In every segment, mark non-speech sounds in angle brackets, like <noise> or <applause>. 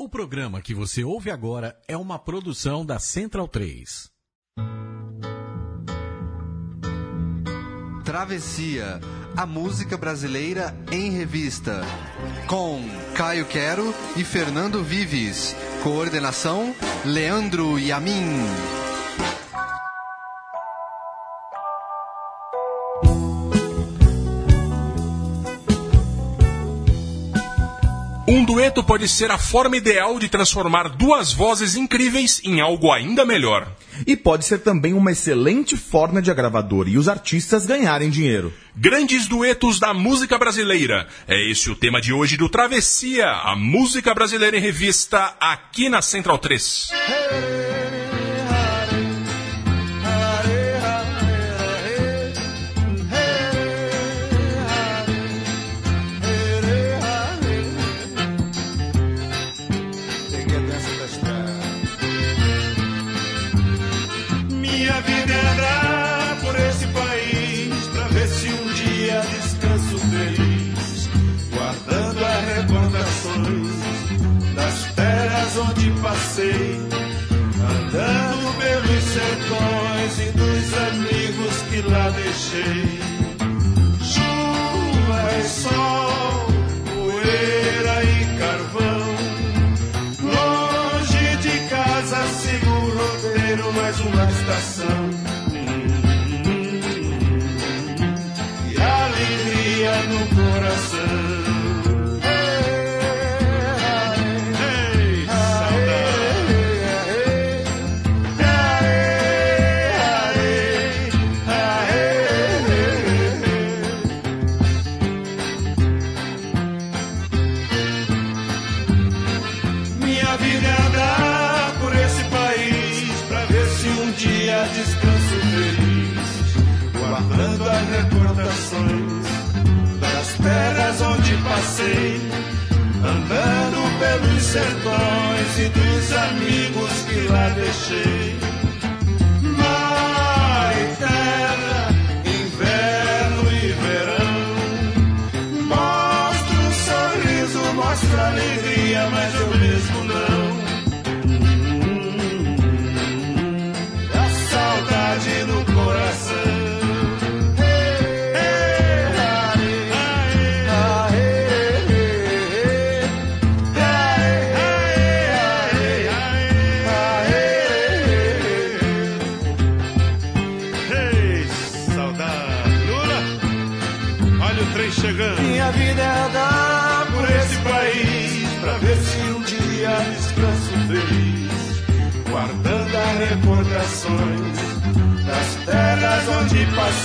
O programa que você ouve agora é uma produção da Central 3. Travessia, a música brasileira em revista. Com Caio Quero e Fernando Vives. Coordenação: Leandro Yamin. Dueto pode ser a forma ideal de transformar duas vozes incríveis em algo ainda melhor. E pode ser também uma excelente forma de a gravadora e os artistas ganharem dinheiro. Grandes duetos da música brasileira. É esse o tema de hoje do Travessia, a música brasileira em revista, aqui na Central 3. Minha lá deixei. Chuva e sol, poeira e carvão. Longe de casa sigo o roteiro, mais uma estação. Sertões e dos amigos que lá deixei.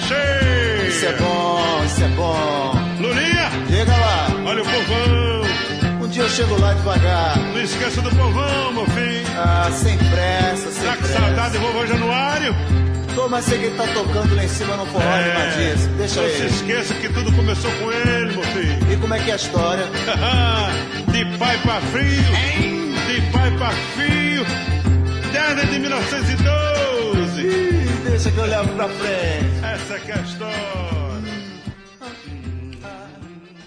Cheia. Isso é bom, isso é bom. Lulinha, Chega lá. olha o povão. Um dia eu chego lá devagar. Não esqueça do povão, meu filho. Ah, sem pressa, sem Tá com pressa. saudade do vovô Januário? Tô, mas sei que ele tá tocando lá em cima no forró É. animadíssimo. Deixa Não se ele. esqueça que tudo começou com ele, meu filho. E como é que é a história? <laughs> de pai pra filho, de pai pra filho, desde de 1912. Ih, deixa que eu levo pra frente. Essa que é a história.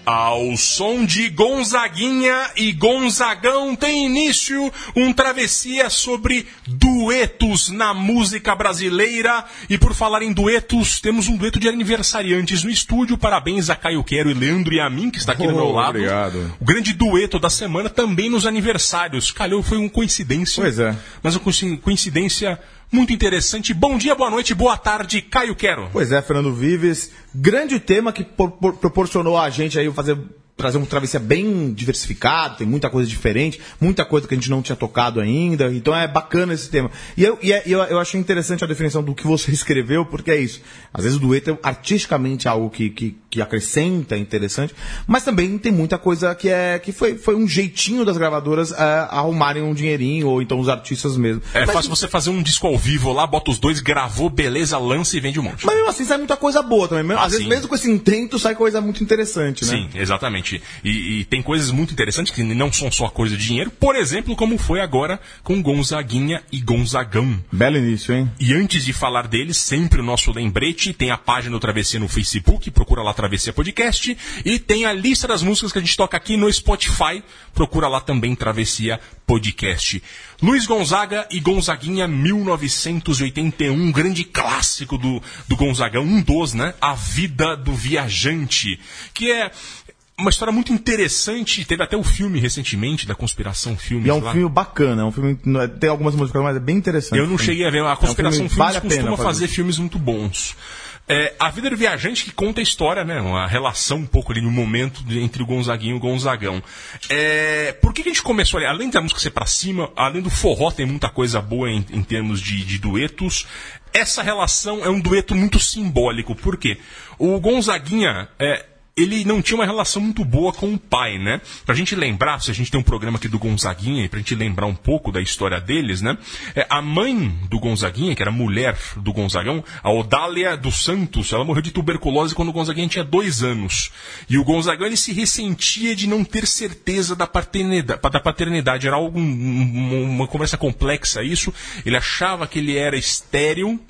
Ao som de Gonzaguinha e Gonzagão tem início um travessia sobre duetos na música brasileira. E por falar em duetos, temos um dueto de aniversariantes no estúdio. Parabéns a Caio Quero e Leandro e a mim, que está aqui do meu Oh, lado. obrigado. O grande dueto da semana também nos aniversários. Calhou, foi uma coincidência. Pois é. Mas uma coinci- coincidência muito interessante. Bom dia, boa noite, boa tarde, Caio Quero. Pois é, Fernando Vives. Grande tema que por- por- proporcionou a gente aí fazer trazer uma travessia bem diversificado, tem muita coisa diferente, muita coisa que a gente não tinha tocado ainda, então é bacana esse tema. E eu, e é- eu, eu achei interessante a definição do que você <laughs> escreveu, porque é isso. Às vezes o dueto é artisticamente algo que, que, que acrescenta, interessante, mas também tem muita coisa que é que foi, foi um jeitinho das gravadoras é, arrumarem um dinheirinho, ou então os artistas mesmo. É Mas- fácil você fazer um disco ao vivo lá, bota os dois, gravou, beleza, lança e vende um monte. Mas mesmo assim sai muita coisa boa também. Mesmo- Ah, Às vezes, sim. mesmo com esse intento, sai coisa muito interessante, né? Sim, exatamente. E, e tem coisas muito interessantes que não são só coisa de dinheiro, por exemplo, como foi agora com Gonzaguinha e Gonzagão. Belo início, hein? E antes de falar deles, sempre o nosso lembrete, tem a página do Travessia no Facebook, procura lá Travessia Podcast, e tem a lista das músicas que a gente toca aqui no Spotify, procura lá também Travessia Podcast. Luiz Gonzaga e Gonzaguinha 1981, um grande clássico do, do Gonzagão, um dos, né? A Vida do Viajante, que é uma história muito interessante, teve até o filme recentemente, da Conspiração Filmes E é um lá. filme bacana, é um filme. é- Tem algumas músicas, mas é bem interessante. Eu não cheguei a ver. A Conspiração filme que Filmes vale a pena costuma fazer. fazer filmes muito bons. É, a Vida do Viajante que conta a história, né? Uma relação um pouco ali no momento entre o Gonzaguinho e o Gonzagão. É, por que, que a gente começou ali? Além da música ser pra cima, além do forró, tem muita coisa boa em, em termos de, de duetos. Essa relação é um dueto muito simbólico. Por quê? O Gonzaguinha. É, ele não tinha uma relação muito boa com o pai, né? Pra gente lembrar, se a gente tem um programa aqui do Gonzaguinha, e pra gente lembrar um pouco da história deles, né? É, a mãe do Gonzaguinha, que era mulher do Gonzagão, a Odália dos Santos, ela morreu de tuberculose quando o Gonzaguinha tinha dois anos. E o Gonzagão, ele se ressentia de não ter certeza da paternidade. Da paternidade. Era algo, um- um- uma conversa complexa isso. Ele achava que ele era estéril,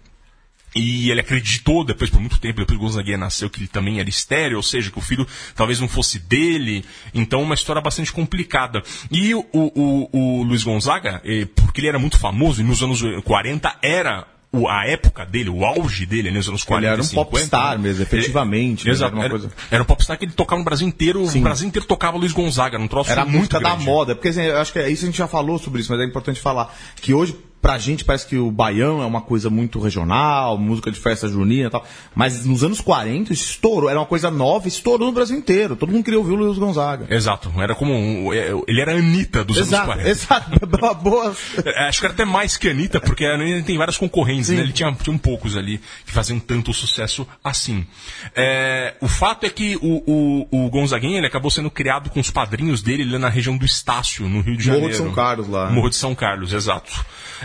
e ele acreditou, depois, por muito tempo, depois que o Gonzaguinha nasceu, que ele também era estéreo, ou seja, que o filho talvez não fosse dele. Então, uma história bastante complicada. E o, o, o Luiz Gonzaga, eh, porque ele era muito famoso, e nos anos 40 era o- a época dele, o auge dele, ali nos anos 40 Ele era um 50, popstar né? mesmo, efetivamente, Ele- né? exato. Era coisa- era um popstar que ele tocava no Brasil inteiro, o Brasil inteiro tocava Luiz Gonzaga, num troço Era muito da moda. Porque assim, eu acho que é isso a gente já falou sobre isso, mas é importante falar. Que hoje, pra gente, parece que o baião é uma coisa muito regional, música de festa junina e tal. Mas nos anos 40 isso estourou, era uma coisa nova, estourou no Brasil inteiro. Todo mundo queria ouvir o Luiz Gonzaga. Exato, era como. um- ele era a Anitta dos anos Exato, 40. exato. <laughs> Uma boa. É, Acho que era até mais que a Anitta, porque a Anitta tem várias concorrentes, né? Ele tinha, tinha um poucos ali que faziam tanto sucesso assim. É, o fato é que o, o, o Gonzaguinha ele acabou sendo criado com os padrinhos dele lá na região do Estácio, no Rio de Morro Janeiro. de São Carlos lá. Morro de São Carlos, exato.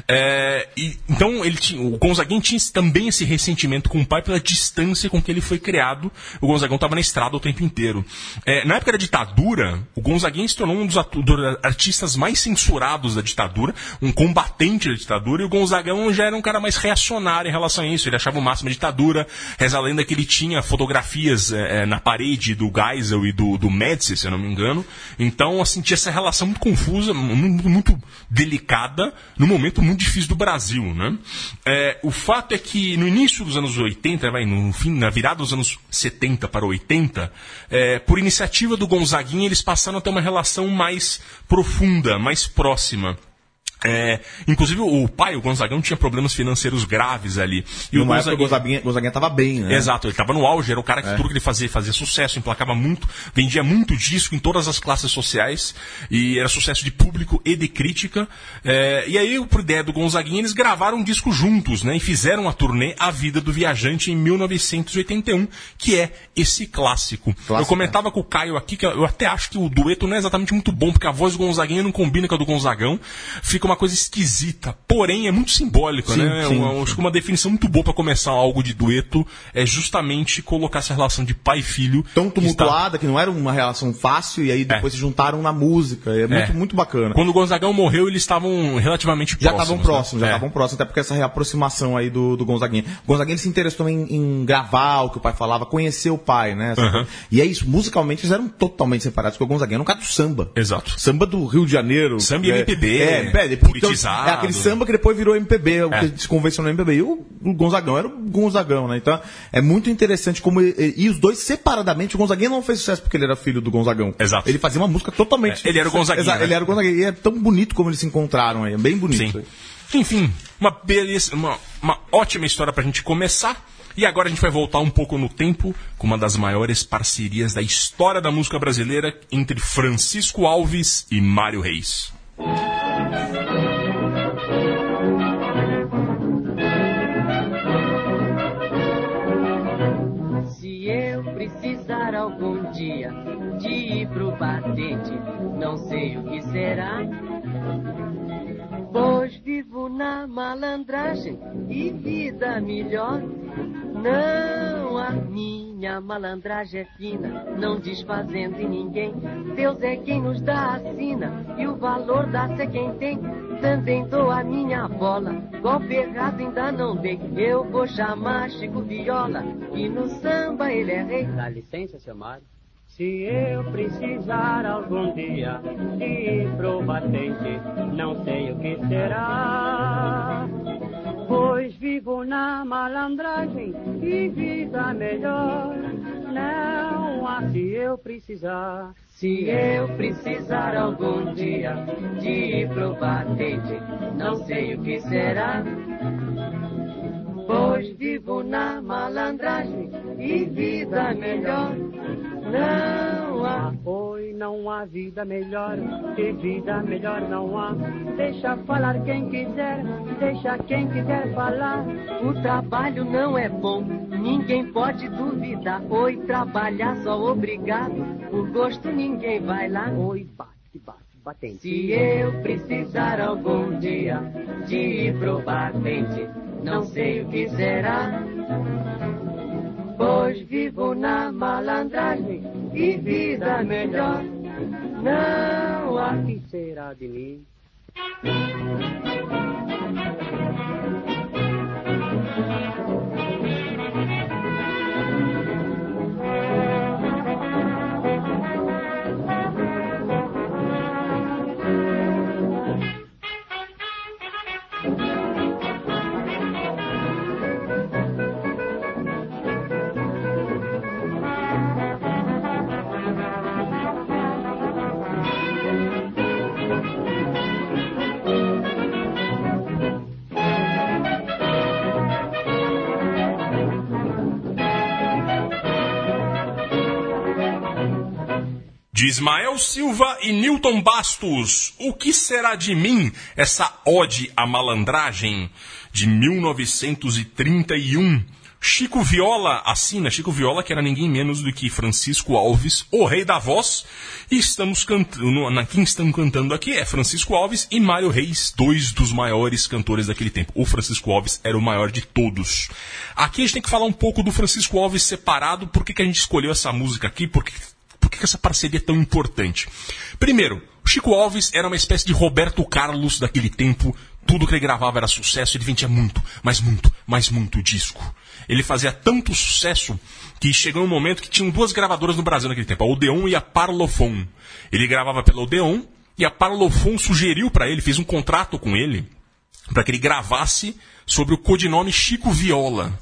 É, e, então ele tinha, o Gonzaguinha tinha também esse ressentimento com o pai pela distância com que ele foi criado. O Gonzagão estava na estrada o tempo inteiro. É, na época da ditadura, o Gonzaguinha se tornou um dos atu- do- artistas mais censurados da ditadura, um combatente da ditadura, e o Gonzagão já era um cara mais reacionário em relação a isso. Ele achava o máximo a ditadura. Reza a lenda que ele tinha fotografias é, é, na parede do Geisel e do, do Médici, se eu não me engano. Então, assim, tinha essa relação muito confusa, muito, muito delicada, num momento muito difícil do Brasil, né? É, o fato é que no início dos anos 80, vai, no fim, na virada dos anos 70 para 80, é, por iniciativa do Gonzaguinha, eles passaram a ter uma relação mais profunda, mais próxima. É, inclusive o pai, o Gonzagão, tinha problemas financeiros graves ali. E o uma época o Gonzaguinha- Gonzaguinha, Gonzaguinha tava bem, né? Exato, ele estava no auge, era o cara que tudo que ele fazia fazia sucesso, emplacava muito, vendia muito disco em todas as classes sociais, e era sucesso de público e de crítica. É, e aí, por ideia do Gonzaguinha, eles gravaram um disco juntos, né? E fizeram a turnê A Vida do Viajante em 1981, que é esse clássico. eu comentava com o Caio aqui que eu até acho que o dueto não é exatamente muito bom, porque a voz do Gonzaguinha não combina com a do Gonzagão, fica uma coisa esquisita. Porém, é muito simbólico, Sim, né? sim, Uma- acho que uma definição muito boa para começar algo de dueto é justamente colocar essa relação de pai e filho. Tão que está- tumultuada, que não era uma relação fácil, e aí depois se juntaram na música. É muito, É. muito bacana. Quando o Gonzagão morreu, eles estavam relativamente Já próximos. estavam né? próximos, já É. estavam próximos, até porque essa reaproximação aí do, do Gonzaguinha. O Gonzaguinha se interessou em, em gravar o que o pai falava, conhecer o pai, né? Aham. E é isso, musicalmente eles eram totalmente separados, porque o Gonzaguinha era um cara do samba. Exato. Samba do Rio de Janeiro. Samba e é, MPB, É, é, depois, então, politizado. é aquele samba que depois virou MPB, o É. que se convencionou em MPB. E o, o Gonzagão era o Gonzagão, né? Então é muito interessante como. E, e os dois separadamente, o Gonzaguinha não fez sucesso porque ele era filho do Gonzagão. Exato. Ele fazia uma música totalmente. É, ele era o Gonzaguinha, Exato, né? Ele era o Gonzaguinha. E é tão bonito como eles se encontraram aí. É bem bonito. Sim. Enfim, uma beleza, uma, uma ótima história pra gente começar. E agora a gente vai voltar um pouco no tempo com uma das maiores parcerias da história da música brasileira entre Francisco Alves e Mário Reis. Se eu precisar algum dia de ir pro batente, não sei o que será. Pois vivo na malandragem e vida melhor. Não, a minha malandragem é fina, não desfazendo em ninguém. Deus é quem nos dá a sina e o valor dá-se quem tem. Também dou a minha bola, golpe errado ainda não dei. Eu vou chamar Chico Viola e no samba ele é rei. Dá licença, seu Mário. Se eu precisar algum dia de ir pro batente, não sei o que será. Pois vivo na malandragem e vida melhor. Não há se eu precisar. Se eu precisar algum dia de ir pro batente, não sei o que será. Pois vivo na malandragem e vida melhor. Não há. Oi, não há vida melhor, que vida melhor não há. Deixa falar quem quiser, deixa quem quiser falar. O trabalho não é bom, ninguém pode duvidar. Oi, trabalhar só obrigado, por gosto ninguém vai lá. Oi, bate, bate, batente. Se eu precisar algum dia de ir pro batente, não sei o que será. Pois vivo na malandragem e vida melhor. Não há que será de mim? De Ismael Silva e Newton Bastos, O que será de mim? Essa ode à malandragem de 1931. Chico Viola assina, Chico Viola que era ninguém menos do que Francisco Alves, o rei da voz, e estamos cantando, na quem estão cantando aqui é Francisco Alves e Mário Reis, dois dos maiores cantores daquele tempo. O Francisco Alves era o maior de todos. Aqui a gente tem que falar um pouco do Francisco Alves separado, por que, que a gente escolheu essa música aqui, porque por que essa parceria é tão importante? Primeiro, o Chico Alves era uma espécie de Roberto Carlos daquele tempo. Tudo que ele gravava era sucesso, ele vendia muito, mas muito, mas muito disco. Ele fazia tanto sucesso que chegou um momento que tinham duas gravadoras no Brasil naquele tempo, a Odeon e a Parlophone. Ele gravava pela Odeon e a Parlophone sugeriu para ele, fez um contrato com ele, para que ele gravasse sobre o codinome Chico Viola.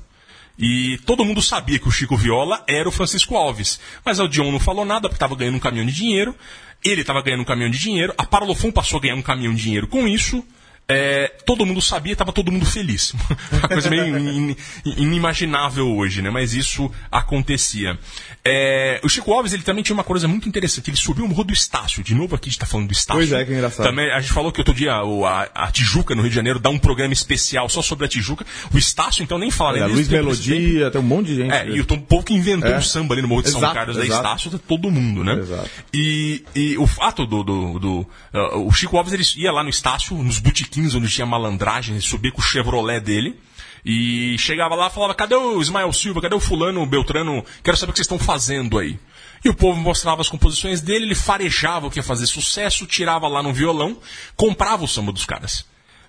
E todo mundo sabia que o Chico Viola era o Francisco Alves. Mas a Dion não falou nada porque estava ganhando um caminhão de dinheiro. Ele estava ganhando um caminhão de dinheiro. A Parlophone passou a ganhar um caminhão de dinheiro com isso. É, todo mundo sabia, estava todo mundo feliz. <laughs> Uma coisa meio in, in, inimaginável hoje, né? Mas isso acontecia. É, o Chico Alves ele também tinha uma coisa muito interessante. Ele subiu o morro do Estácio. De novo aqui a gente está falando do Estácio. Pois é, que engraçado. Também, a gente falou que outro dia a, a, Tijuca, no Rio de Janeiro, dá um programa especial só sobre a Tijuca. O Estácio, então, nem fala. É, Luiz Melodia, tem um monte de gente. É, e o povo que inventou é. o samba ali no Morro de exato, São Carlos da Estácio, todo mundo, né? Exato. E, e o fato do. do, do uh, o Chico Alves ele ia lá no Estácio, nos botiquins onde tinha malandragem, subia com o Chevrolet dele. E chegava lá falava: cadê o Ismael Silva? Cadê o Fulano, o Beltrano? Quero saber o que vocês estão fazendo aí. E o povo mostrava as composições dele, ele farejava o que ia fazer sucesso, tirava lá no violão, comprava o samba dos caras.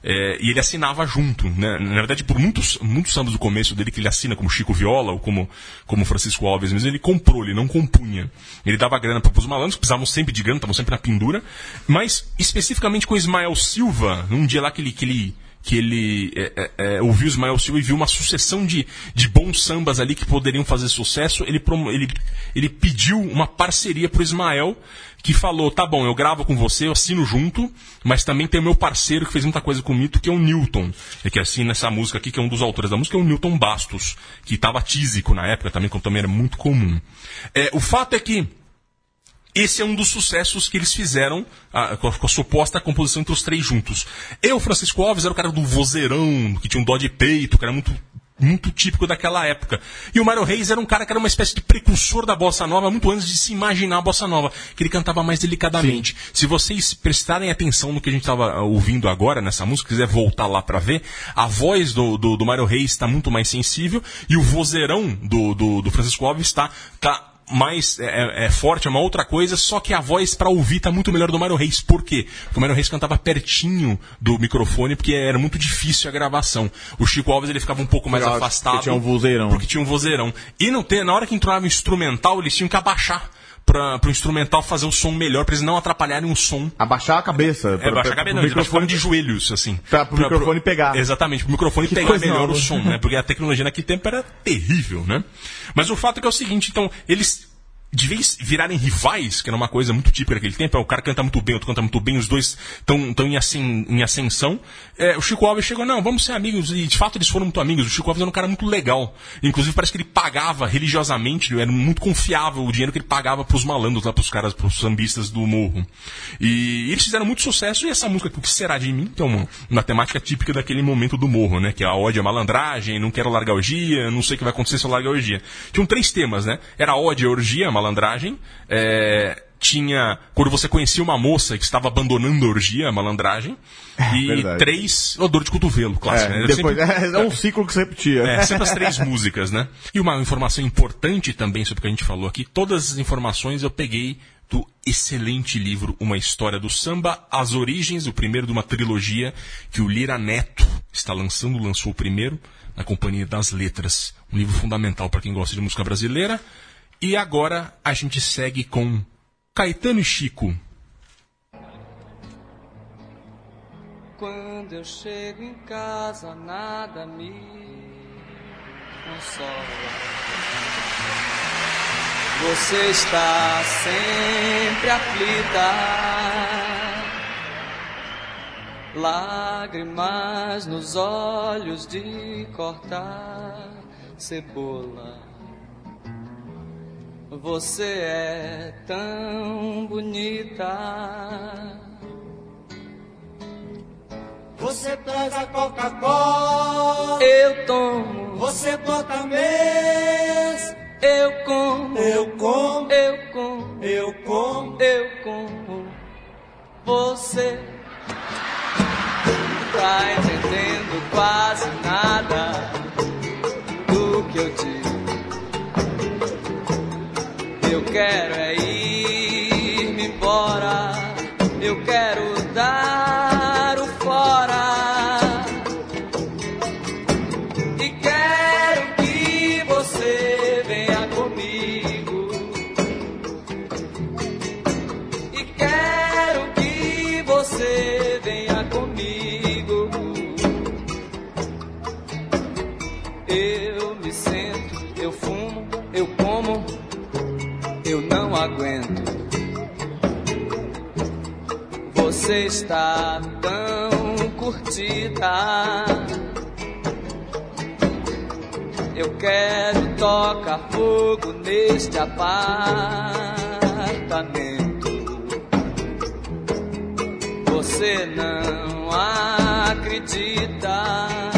É, e ele assinava junto. Né? Na verdade, por muitos, muitos sambas do começo dele, que ele assina como Chico Viola ou como, como Francisco Alves, mas ele comprou, ele não compunha. Ele dava grana para os malandros, que precisavam sempre de grana, estavam sempre na pendura. Mas, especificamente com Ismael Silva, num dia lá que ele, que ele que ele é, é, é, ouviu Ismael Silva e viu uma sucessão de, de bons sambas ali que poderiam fazer sucesso, ele, ele, ele pediu uma parceria pro Ismael, que falou, tá bom, eu gravo com você, eu assino junto, mas também tem o meu parceiro que fez muita coisa comigo, que é o Newton, é que assina essa música aqui, que é um dos autores da música, é o Newton Bastos, que estava tísico na época também, que também era muito comum. É, o fato é que esse é um dos sucessos que eles fizeram ah, com, a, com a suposta composição entre os três juntos. Eu, Francisco Alves, era o cara do vozeirão, que tinha um dó de peito, que era muito, muito típico daquela época. E o Mário Reis era um cara que era uma espécie de precursor da bossa nova, muito antes de se imaginar a bossa nova, que ele cantava mais delicadamente. Se vocês prestarem atenção no que a gente estava ouvindo agora nessa música, quiser voltar lá para ver, a voz do, do, do Mário Reis está muito mais sensível e o vozeirão do, do, do Francisco Alves está. Tá, mais é, é forte, é uma outra coisa, só que a voz pra ouvir tá muito melhor do Mário Reis. Por quê? Porque o Mário Reis cantava pertinho do microfone, porque era muito difícil a gravação. O Chico Alves ele ficava um pouco mais Porque afastado. tinha um vozeirão. Porque tinha um vozeirão. E não ter, na hora que entrava o instrumental, eles tinham que abaixar para o instrumental fazer o som melhor, para eles não atrapalharem o som. Abaixar a cabeça. É, baixar a cabeça, não, eles abaixavam de joelhos, assim. Pra- pro microfone pegar. Exatamente, pro microfone Que pegar melhor nova. o som, né? Porque a tecnologia naquele tempo era terrível, né? Mas o fato é que é o seguinte, então, eles de vez virarem rivais, que era uma coisa muito típica daquele tempo, é, o cara canta muito bem, o outro canta muito bem, os dois estão em, ascen- em ascensão. É, o Chico Alves chegou, não, vamos ser amigos, e de fato eles foram muito amigos. O Chico Alves era um cara muito legal. Inclusive parece que ele pagava religiosamente, era muito confiável o dinheiro que ele pagava pros malandros lá, pros caras, pros sambistas do morro. E eles fizeram muito sucesso, e essa música, O que será de mim? É uma, temática típica daquele momento do morro, né? Que é a ódio à malandragem, não quero largar a orgia, não sei o que vai acontecer se eu largar a orgia. Tinham três temas, né? Era ódio orgia, a malandragem, é, tinha quando você conhecia uma moça que estava abandonando a orgia, a malandragem, e verdade. três, o dor de cotovelo, clássico, É, né? Depois, sempre- é, um ciclo que se repetia. é, sempre as três músicas, né? E uma informação importante também sobre o que a gente falou aqui, todas as informações eu peguei do excelente livro Uma História do Samba, As Origens, o primeiro de uma trilogia que o Lira Neto está lançando, lançou o primeiro, na Companhia das Letras. Um livro fundamental para quem gosta de música brasileira. E agora a gente segue com Caetano e Chico. Quando eu chego em casa, nada me consola. Você está sempre aflita. Lágrimas nos olhos de cortar cebola. Você é tão bonita. Você traz a Coca-Cola, Eu tomo, você bota mês, eu como, eu como, eu como, eu como. eu como. Você tá entendendo quase nada do que eu digo. Eu quero é ir-me embora, eu quero dar aguento. Você está tão curtida. Eu quero tocar fogo neste apartamento. Você não acredita.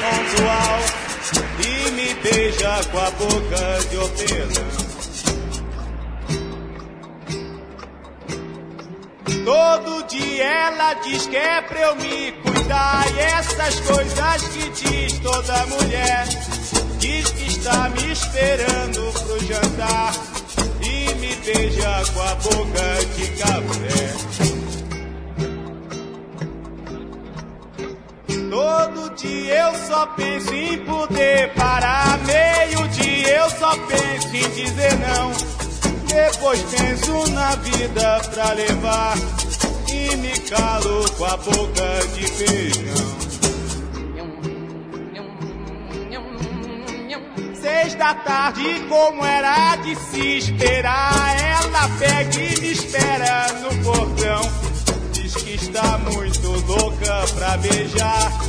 Pontual. E me beija com a boca de hortelã. Todo dia ela diz que é pra eu me cuidar. E essas coisas que diz toda mulher. Diz que está me esperando pro jantar. E me beija com a boca de café. Dia eu só penso em poder parar. Meio dia eu só penso em dizer não. Depois penso na vida pra levar e me calo com a boca de feijão. Seis da tarde, como era de se esperar, ela pega e me espera no portão. Diz que está muito louca pra beijar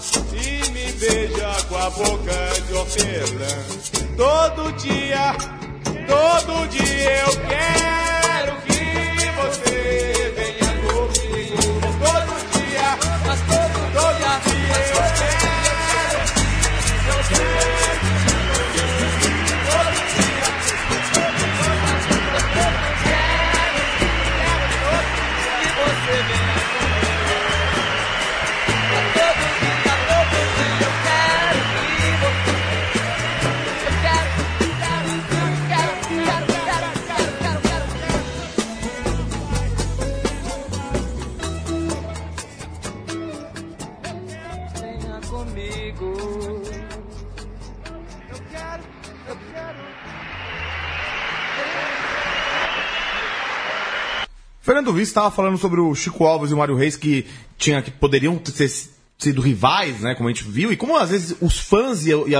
Beija com a boca de hortelã. Todo dia, todo dia eu quero que você Fernando Vice estava falando sobre o Chico Alves e o Mário Reis que tinha que poderiam ter sido rivais, né, como a gente viu, e como às vezes os fãs e, e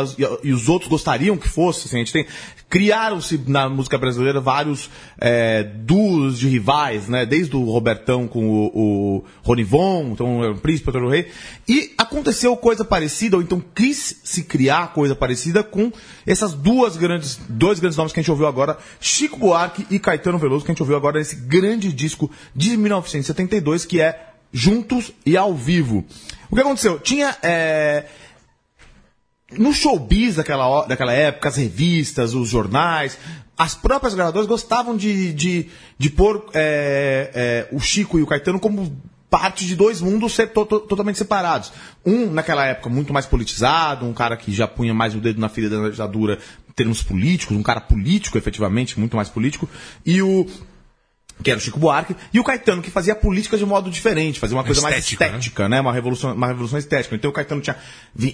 e os outros gostariam que fosse, assim, a gente tem criaram-se na música brasileira vários é, duos de rivais, né, desde o Robertão com o, o Ronivon, então o Príncipe, o Rei, e aconteceu coisa parecida, ou então quis se criar coisa parecida com essas duas grandes, dois grandes nomes que a gente ouviu agora, Chico Buarque e Caetano Veloso, que a gente ouviu agora nesse grande disco de 1972, que é Juntos e ao Vivo. O que aconteceu? Tinha. é, no showbiz daquela, daquela época, as revistas, os jornais, as próprias gravadoras gostavam de, de, de pôr é, é, o Chico e o Caetano como parte de dois mundos ser to- to- totalmente separados. Um, naquela época, muito mais politizado, um cara que já punha mais o dedo na ferida da ditadura em termos políticos, um cara político, efetivamente, muito mais político, e o que era o Chico Buarque, e o Caetano, que fazia política de modo diferente, fazia uma coisa Estética, mais estética, né? Uma revolução, uma revolução estética. Então o Caetano tinha,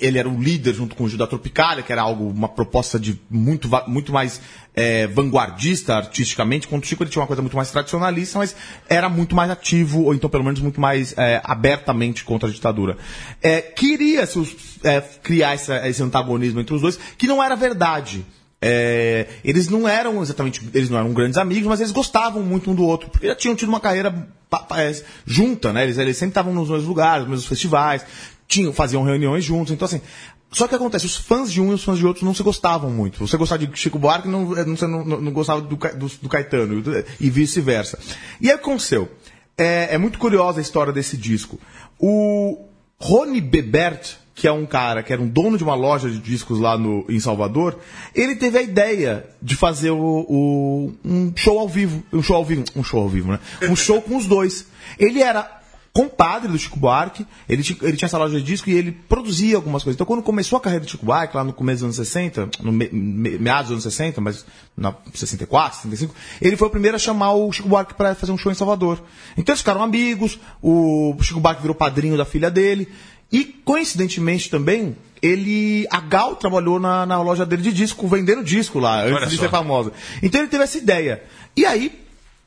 ele era o líder junto com o Gil da Tropicália, que era algo, uma proposta de muito, muito mais eh, vanguardista artisticamente, enquanto o Chico ele tinha uma coisa muito mais tradicionalista, mas era muito mais ativo, ou então pelo menos muito mais eh, abertamente contra a ditadura. Eh, Queria-se os- eh, criar essa- esse antagonismo entre os dois, que não era verdade. É, eles não eram exatamente, eles não eram grandes amigos, mas eles gostavam muito um do outro, porque já tinham tido uma carreira é, junta, né? Eles, eles sempre estavam nos mesmos lugares, nos mesmos festivais, tinham, faziam reuniões juntos, então assim. Só que acontece, os fãs de um e os fãs de outro não se gostavam muito. Você gostava de Chico Buarque, não, não, você não, não, não gostava do, do, do Caetano, e vice-versa. E aí o que aconteceu? É, é muito curiosa a história desse disco. O Rony Bebert, que é um cara que era um dono de uma loja de discos lá no, em Salvador, ele teve a ideia de fazer o, o- um show ao vivo. Um show ao vivo. Um show ao vivo, né? Um show com os dois. Ele era compadre do Chico Buarque, ele, ele tinha essa loja de disco e ele produzia algumas coisas. Então, quando começou a carreira do Chico Buarque, lá no começo dos anos 60, no me, me- meados dos anos 60, mas na 64, 65, ele foi o primeiro a chamar o Chico Buarque para fazer um show em Salvador. Então, eles ficaram amigos, o Chico Buarque virou padrinho da filha dele, e, coincidentemente também, ele. A Gal trabalhou na, na loja dele de disco, vendendo disco lá, antes Olha de só. ser famosa. Então ele teve essa ideia. E aí,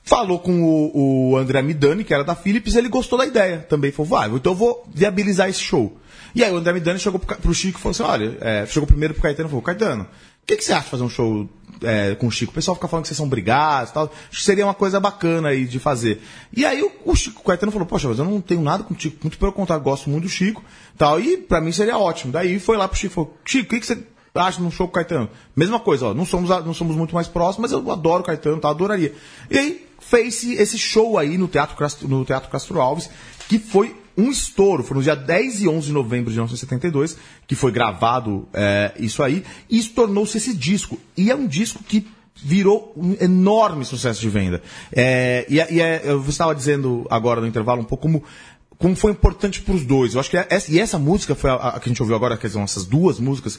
falou com o, o André Midani, que era da Philips, ele gostou da ideia também. Falou, vai, então eu vou viabilizar esse show. E aí o André Midani chegou pro, pro Chico e falou assim, olha, é, chegou primeiro pro Caetano e falou, Caetano, que, que você acha de fazer um show é, com o Chico? O pessoal fica falando que vocês são brigados e tal. Seria uma coisa bacana aí de fazer. E aí o, o Chico Caetano falou, poxa, mas eu não tenho nada com o Chico, muito pelo contrário, gosto muito do Chico tal. E pra mim seria ótimo. Daí foi lá pro Chico falou, Chico, o que, que você acha num show com o Caetano? Mesma coisa, ó, não somos, não somos muito mais próximos, mas eu adoro o Caetano, tá, adoraria. E aí fez esse show aí no Teatro, no Teatro Castro Alves, que foi um estouro. Foi no dia 10 e 11 de novembro de 1972 que foi gravado é, isso aí. E isso tornou-se esse disco. E é um disco que virou um enorme sucesso de venda. É, e e é- eu estava dizendo agora no intervalo um pouco como como foi importante para os dois. Eu acho que é- essa, e essa música foi a, a que a gente ouviu agora, que são essas duas músicas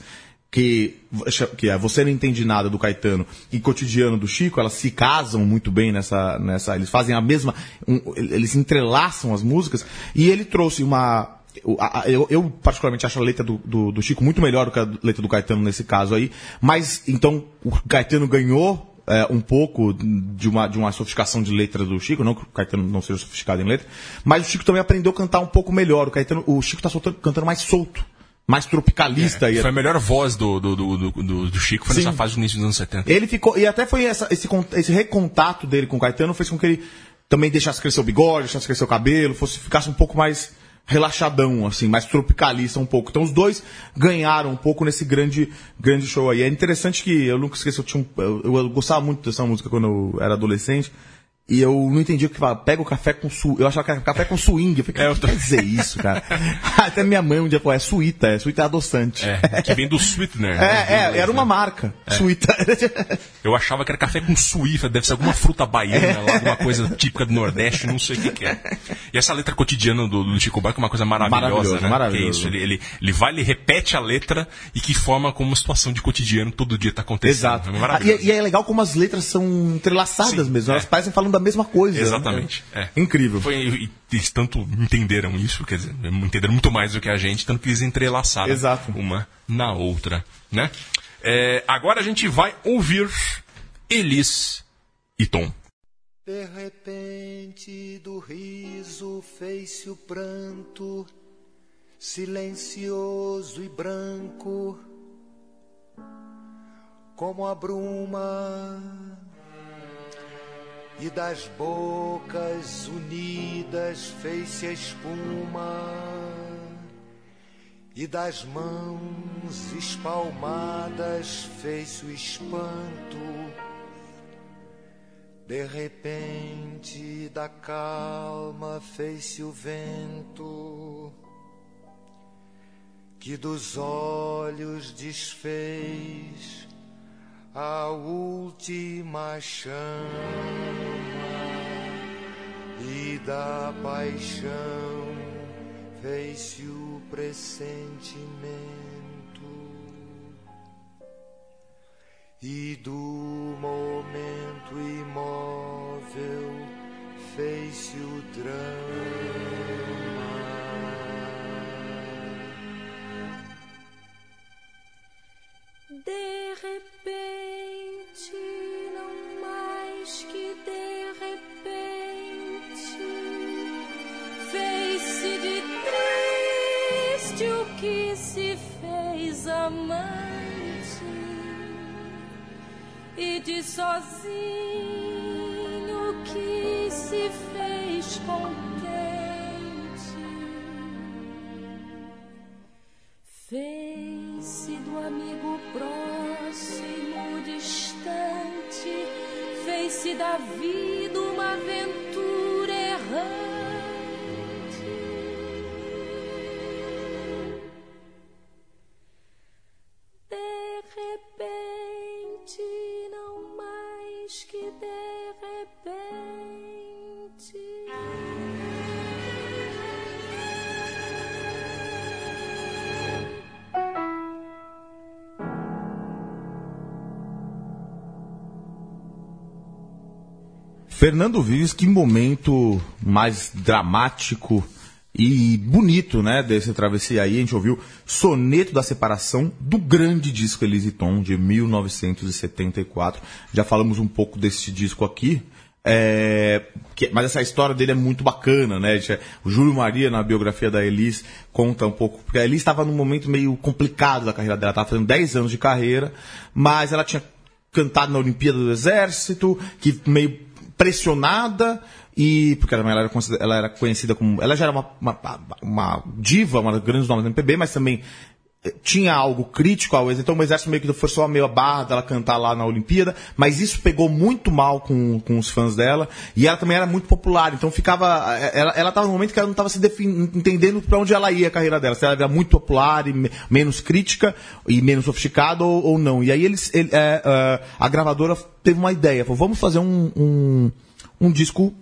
que que é Você não entende nada do Caetano e Cotidiano do Chico, elas se casam muito bem nessa nessa, eles fazem a mesma, um, eles entrelaçam as músicas e ele trouxe uma eu, eu, particularmente acho a letra do, do, do Chico muito melhor do que a letra do Caetano nesse caso aí, mas então o Caetano ganhou é, um pouco de uma, de uma sofisticação de letra do Chico, não que o Caetano não seja sofisticado em letra, mas o Chico também aprendeu a cantar um pouco melhor. O, Caetano, o Chico está cantando mais solto, mais tropicalista. aí. Foi a melhor voz do, do, do, do, do- Chico, foi Sim. nessa fase do início dos anos 70. Ele ficou. E até foi essa- esse, esse recontato dele com o Caetano fez com que ele também deixasse crescer o bigode, deixasse crescer o cabelo, fosse, ficasse um pouco mais relaxadão, assim, mais tropicalista um pouco. Então os dois ganharam um pouco nesse grande, grande show aí. É interessante que eu nunca esqueço, eu, tinha um- eu- eu gostava muito dessa música quando eu era adolescente. E eu não entendia o que falava, pega o café com su... Eu achava que era café com swing. Eu falei, o que quer dizer isso, cara? <laughs> Até minha mãe um dia falou, é suíta, é suíta adoçante. É, que vem do Sweetener. né? É, é, era uma marca. Suíta. <laughs> Eu achava que era café com suífa, deve ser alguma fruta baiana, lá, alguma coisa típica do Nordeste, não sei o que, que é. E essa letra cotidiana do, do Chico Buarque é uma coisa maravilhosa, Maravilhoso, né? maravilhoso. Que é isso, ele, ele, ele vai, ele repete a letra e que forma como uma situação de cotidiano todo dia tá acontecendo. Exato. É. E, e é legal como as letras são entrelaçadas Sim, mesmo. Elas é. parecem falando da mesma coisa. Exatamente. É. é. Incrível. Foi, e, e eles tanto entenderam isso, quer dizer, entenderam muito mais do que a gente, tanto que eles entrelaçaram Exato. uma na outra, né? É, agora a gente vai ouvir Elis e Tom. De repente do riso fez-se o pranto, silencioso e branco, como a bruma, e das bocas unidas fez-se a espuma, e das mãos espalmadas fez-se o espanto. De repente da calma fez-se o vento. Que dos olhos desfez a última chama e da paixão fez-se o pressentimento e do momento imóvel fez-se o drama. Que se fez amante e de sozinho que se fez contente. Fez-se do amigo próximo, distante, fez-se da vida Fernando Vives, que momento mais dramático e bonito, né, desse travessia aí. A gente ouviu Soneto da Separação do grande disco Elise Tom, de 1974. Já falamos um pouco desse disco aqui. É, que- mas essa história dele é muito bacana, né? O Júlio Maria, na biografia da Elis, conta um pouco. Porque a Elis estava num momento meio complicado da carreira dela. Ela estava fazendo 10 anos de carreira, mas ela tinha cantado na Olimpíada do Exército, que meio pressionada. E porque ela era, conhecida- ela era conhecida como. Ela já era uma, uma, uma diva, uma das grandes nomes do MPB, mas também tinha algo crítico ao exército, então o exército meio que forçou a meio a barra dela cantar lá na Olimpíada, mas isso pegou muito mal com, com os fãs dela, e ela também era muito popular, então ficava, eh, ela, ela tava num momento que ela não estava se entendendo para onde ela ia a carreira dela, se ela era muito popular e me- menos crítica e menos sofisticada ou, ou não. E aí eles, ele- eh, a gravadora teve uma ideia, falou, vamos fazer um, um, um disco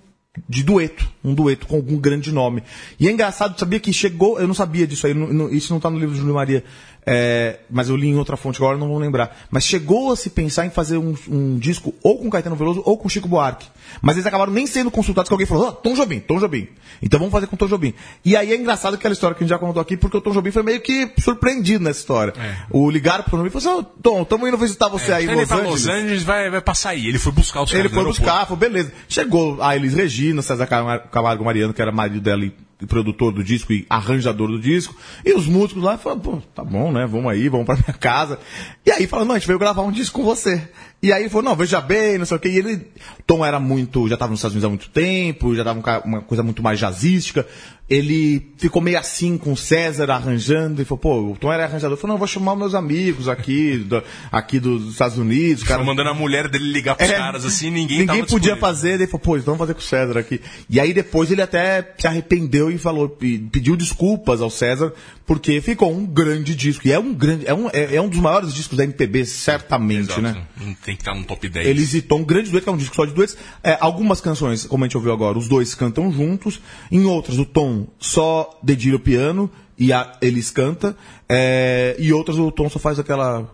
de dueto, um dueto com algum grande nome. E é engraçado, sabia que chegou, eu não sabia disso aí, não- isso não está no livro de Júlio Maria, é, mas eu li em outra fonte agora, não vou lembrar. Mas chegou a se pensar em fazer um, um disco ou com Caetano Veloso ou com Chico Buarque. Mas eles acabaram nem sendo consultados, que alguém falou, ah, Tom Jobim, Tom Jobim. Então vamos fazer com Tom Jobim. E aí é engraçado aquela história que a gente já contou aqui, porque o Tom Jobim foi meio que surpreendido nessa história. O ligaram pro Tom Jobim e falou assim, "Ô, Tom, estamos indo visitar você aí em É, ele Los Angeles. Los Angeles vai, vai passar aí. Ele foi buscar os Ele foi buscar, falou, beleza. Chegou a Elis Regina, César Camar- Camargo Mariano, que era marido dela e e produtor do disco e arranjador do disco. E os músicos lá falaram, pô, tá bom, né? Vamos aí, vamos pra minha casa. E aí falaram, não, a gente veio gravar um disco com você. E aí ele falou, não, veja bem, não sei o quê. E ele, Tom era muito, já estava nos Estados Unidos há muito tempo, já estava um uma coisa muito mais jazzística. Ele ficou meio assim com o César arranjando e falou, pô, o Tom era arranjador. Ele falou, não, eu vou chamar meus amigos aqui, do- aqui dos Estados Unidos. Foi mandando a mulher dele ligar pros É, caras assim, ninguém Ninguém podia fazer, daí falou, pô, então vamos fazer com o César aqui. E aí depois ele até se arrependeu e falou, pediu desculpas ao César, porque ficou um grande disco. E é um grande, é um, é, é um dos maiores discos da MPB, certamente, Exato. né? Tem que estar no top 10. Eles e Tom, um grande dueto, que é um disco só de duetos. É, algumas canções, como a gente ouviu agora, os dois cantam juntos. Em outras, o Tom só dedilha o piano e a, eles canta. É, e outras, o Tom só faz aquela.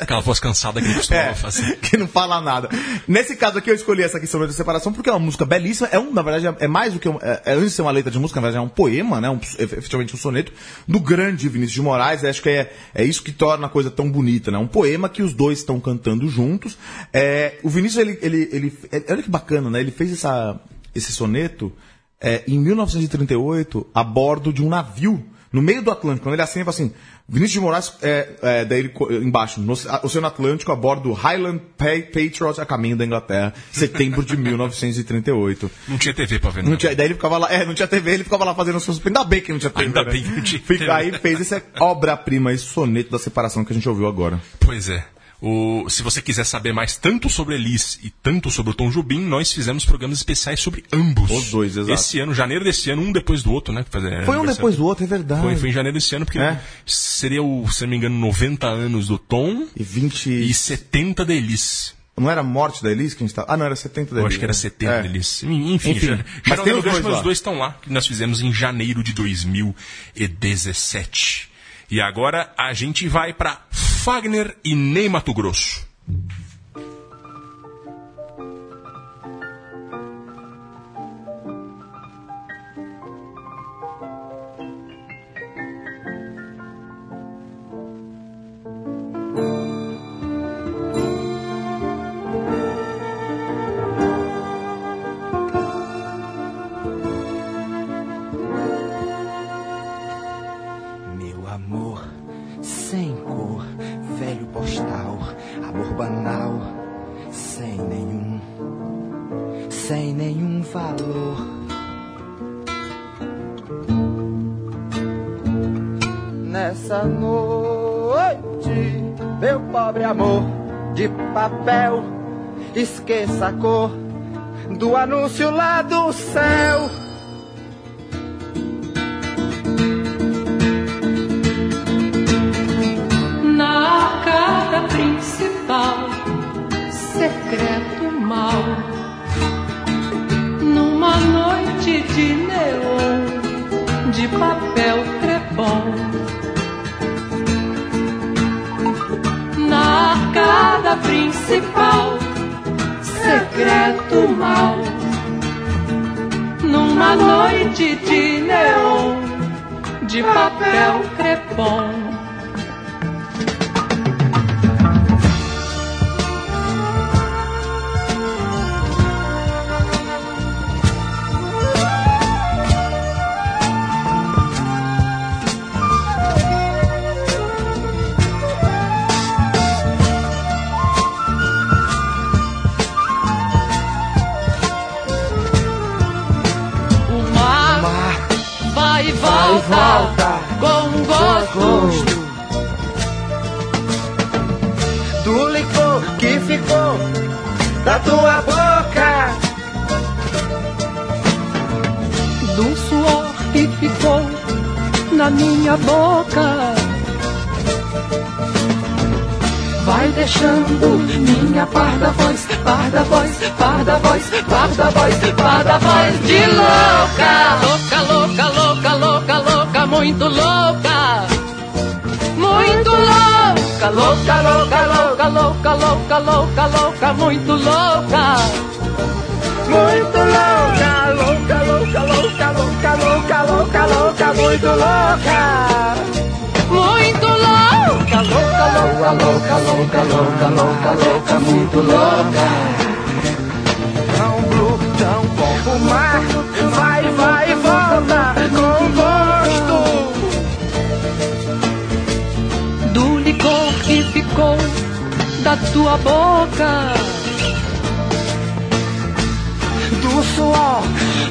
Aquela voz cansada que ele costumava É, fazer. <laughs> que não fala nada. Nesse caso aqui, eu escolhi essa questão da separação porque é uma música belíssima. É um, na verdade, é mais do que um, é, é, antes de ser uma letra de música, na verdade, é um poema, né? Um, efetivamente um soneto do grande Vinícius de Moraes. Acho que é, é isso que torna a coisa tão bonita, né? Um poema que os dois estão cantando juntos. É, o Vinícius, ele, ele, ele, ele- olha que bacana, né? Ele fez essa, esse soneto é, em 1938 a bordo de um navio no meio do Atlântico. Quando ele assina, ele fala assim: Vinícius de Moraes, é, é, daí ele, embaixo, no Oceano Atlântico, a bordo do Highland Pa- Patriot a caminho da Inglaterra, setembro de 1938. Não tinha TV pra ver, Não não. tinha, daí ele ficava lá, é, não tinha TV, ele ficava lá fazendo seus. Ainda bem que não tinha TV. Ainda né? bem que não tinha Fica- TV. Aí fez essa obra-prima, esse soneto da separação que a gente ouviu agora. Pois é. O, se você quiser saber mais tanto sobre Elis e tanto sobre o Tom Jobim, nós fizemos programas especiais sobre ambos. Os dois, exato. Esse ano, janeiro desse ano, um depois do outro, né? Fazer Foi um depois do outro, é verdade. Foi, foi em janeiro desse ano, porque É. seria o, se não me engano, 90 anos do Tom E 20. e 70 da Elis. Não era a morte da Elis que a gente tava. Ah, não, era 70 da Eu Elis. acho que era né? 70 É. da Elis. Enfim, Enfim, já, mas tem os bem, dois mas os dois estão lá, que nós fizemos em janeiro de 2017. E agora a gente vai para Fagner e Ney Mato Grosso. Papel, esqueça a cor do anúncio lá do céu. Na arcada principal, secreto mal. Numa noite de neon, de papel crepom. Mal. Numa noite de neon, de papel crepom. Minha parda voz, parda voz, parda voz, parda voz, parda voz de louca. Louca, louca, louca, louca, louca, muito louca. Muito louca, louca, louca, louca, louca, louca, louca, louca, muito louca. Muito louca, louca, louca, louca, louca, louca, louca, louca, muito louca. Muito louca, louca, louca, louca, louca, louca, louca, louca, muito louca. Tão blue, tão bom o mar, vai, vai e volta com gosto. Do licor que ficou da tua boca. Do suor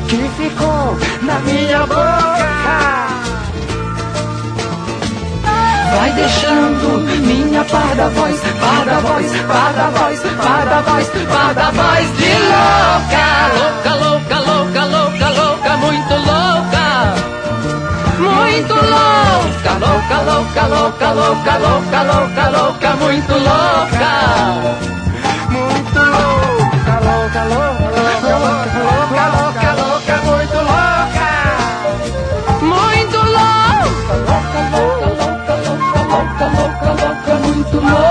que ficou na minha boca. Vai deixando minha parda voz, parda voz, parda voz, parda voz, parda voz de louca, louca, louca, louca, louca, louca, muito louca, muito louca, louca, louca, louca, louca, louca, louca, louca, muito louca, muito louca, louca, louca, loca, loca, loca, muito louca.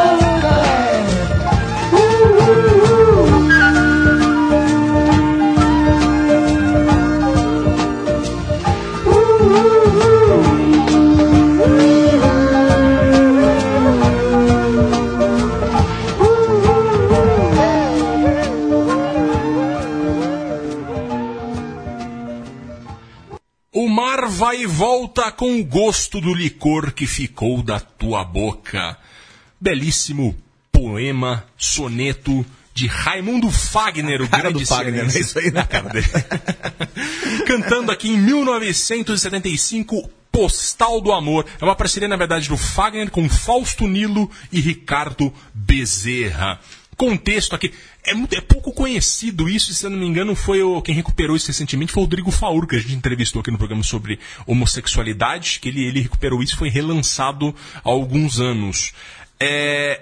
Volta com o gosto do licor que ficou da tua boca. Belíssimo poema, soneto de Raimundo Fagner, o <laughs> Cara grande do Fagner, é isso aí, né, cara? <laughs> Cantando aqui em 1975, Postal do Amor. É uma parceria, na verdade, do Fagner com Fausto Nilo e Ricardo Bezerra. Contexto aqui. É, muito- é pouco conhecido isso, se eu não me engano, foi o, quem recuperou isso recentemente foi o Rodrigo Faur, que a gente entrevistou aqui no programa sobre homossexualidade, que ele, ele recuperou isso foi relançado há alguns anos. É,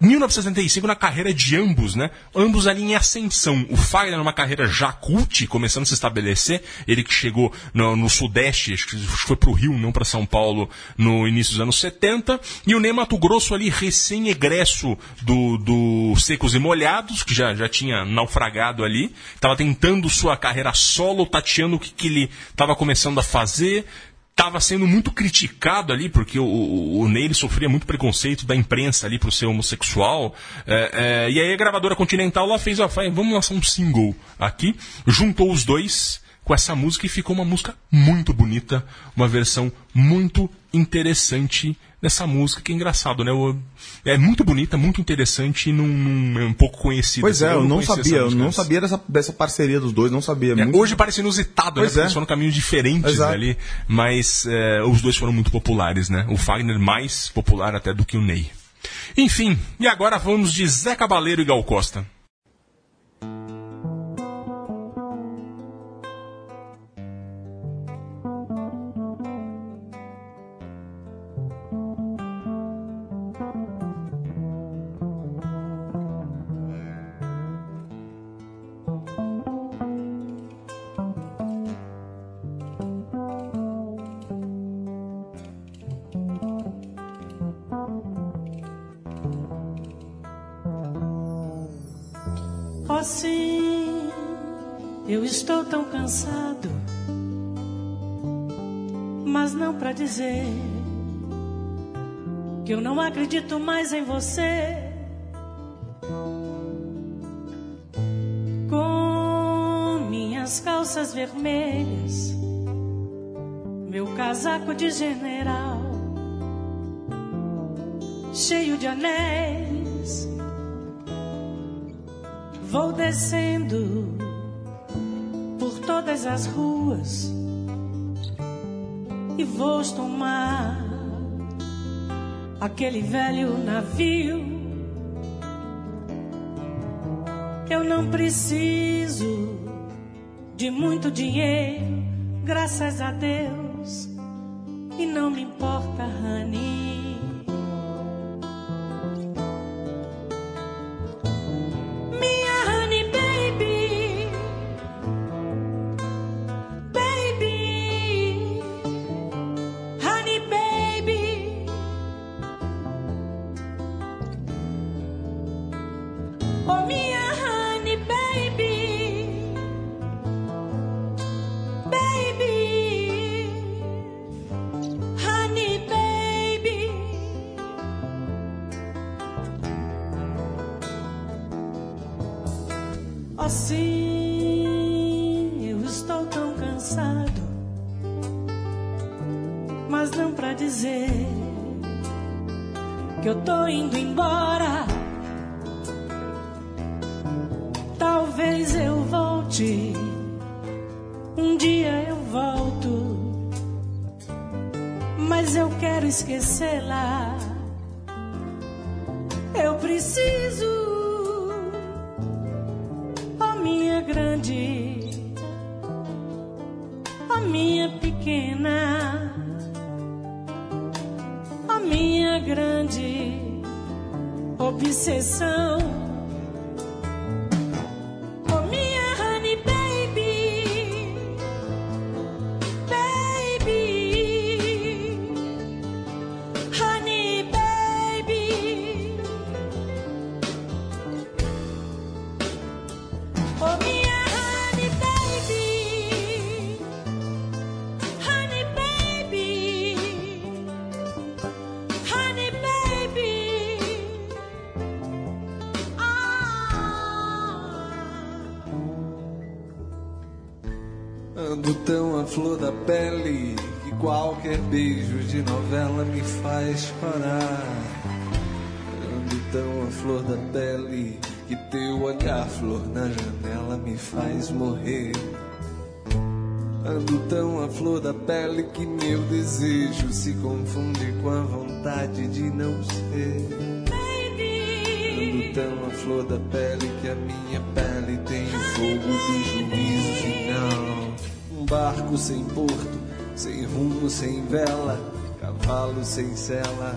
1975 na carreira de ambos, né? Ambos ali em ascensão. O Fagner numa carreira já cult, começando a se estabelecer. Ele que chegou no, no Sudeste, acho que foi pro Rio, não para São Paulo, no início dos anos 70. E o Ney Mato Grosso ali recém-egresso do, do Secos e Molhados, que já, já tinha naufragado ali. Tava tentando sua carreira solo, tateando o que, que ele tava começando a fazer estava sendo muito criticado ali, porque o, o, o Ney ele sofria muito preconceito da imprensa ali por ser homossexual. É, é, e aí a gravadora Continental lá fez, ó, vamos lançar um single aqui, juntou os dois com essa música e ficou uma música muito bonita, uma versão muito interessante dessa música, que é engraçado, né? É muito bonita, muito interessante e não, não- é um pouco conhecida. Pois é, eu não conhecia sabia, eu não sabia dessa, dessa parceria dos dois, não sabia. É, Muito- Hoje parece inusitado, né? Pois Porque é. eles foram caminhos diferentes Exato. ali, mas é, os dois foram muito populares, né? O Fagner mais popular até do que o Ney. Enfim, e agora vamos de Zé Cabaleiro e Gal Costa. Não acredito mais em você. Com minhas calças vermelhas, meu casaco de general, cheio de anéis. Vou descendo por todas as ruas, e vou tomar aquele velho navio. Eu não preciso de muito dinheiro, graças a Deus, e não me importa, honey. Esquecê-la. Eu preciso, oh minha grande, oh minha pequena, oh minha grande obsessão. Olhar flor na janela me faz morrer. Ando tão à flor da pele que meu desejo se confunde com a vontade de não ser. Ando tão à flor da pele que a minha pele tem o fogo do juízo final. Um barco sem porto, sem rumo, sem vela, cavalo sem sela.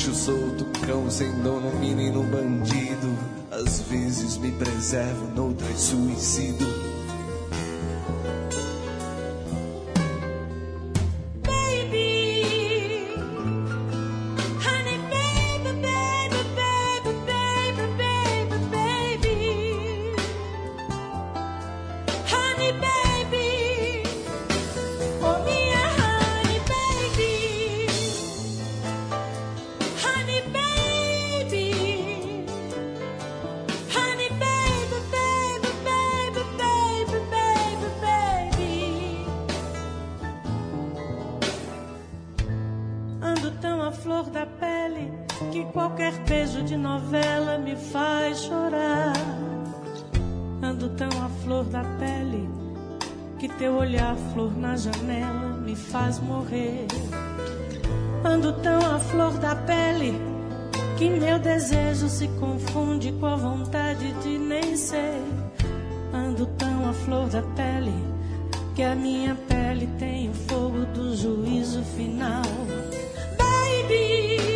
Bicho solto, cão sem dono, menino bandido. Às vezes me preservo, noutras suicido. Pele que meu desejo se confunde com a vontade de nem ser. Ando tão à flor da pele que a minha pele tem o fogo do juízo final. Baby,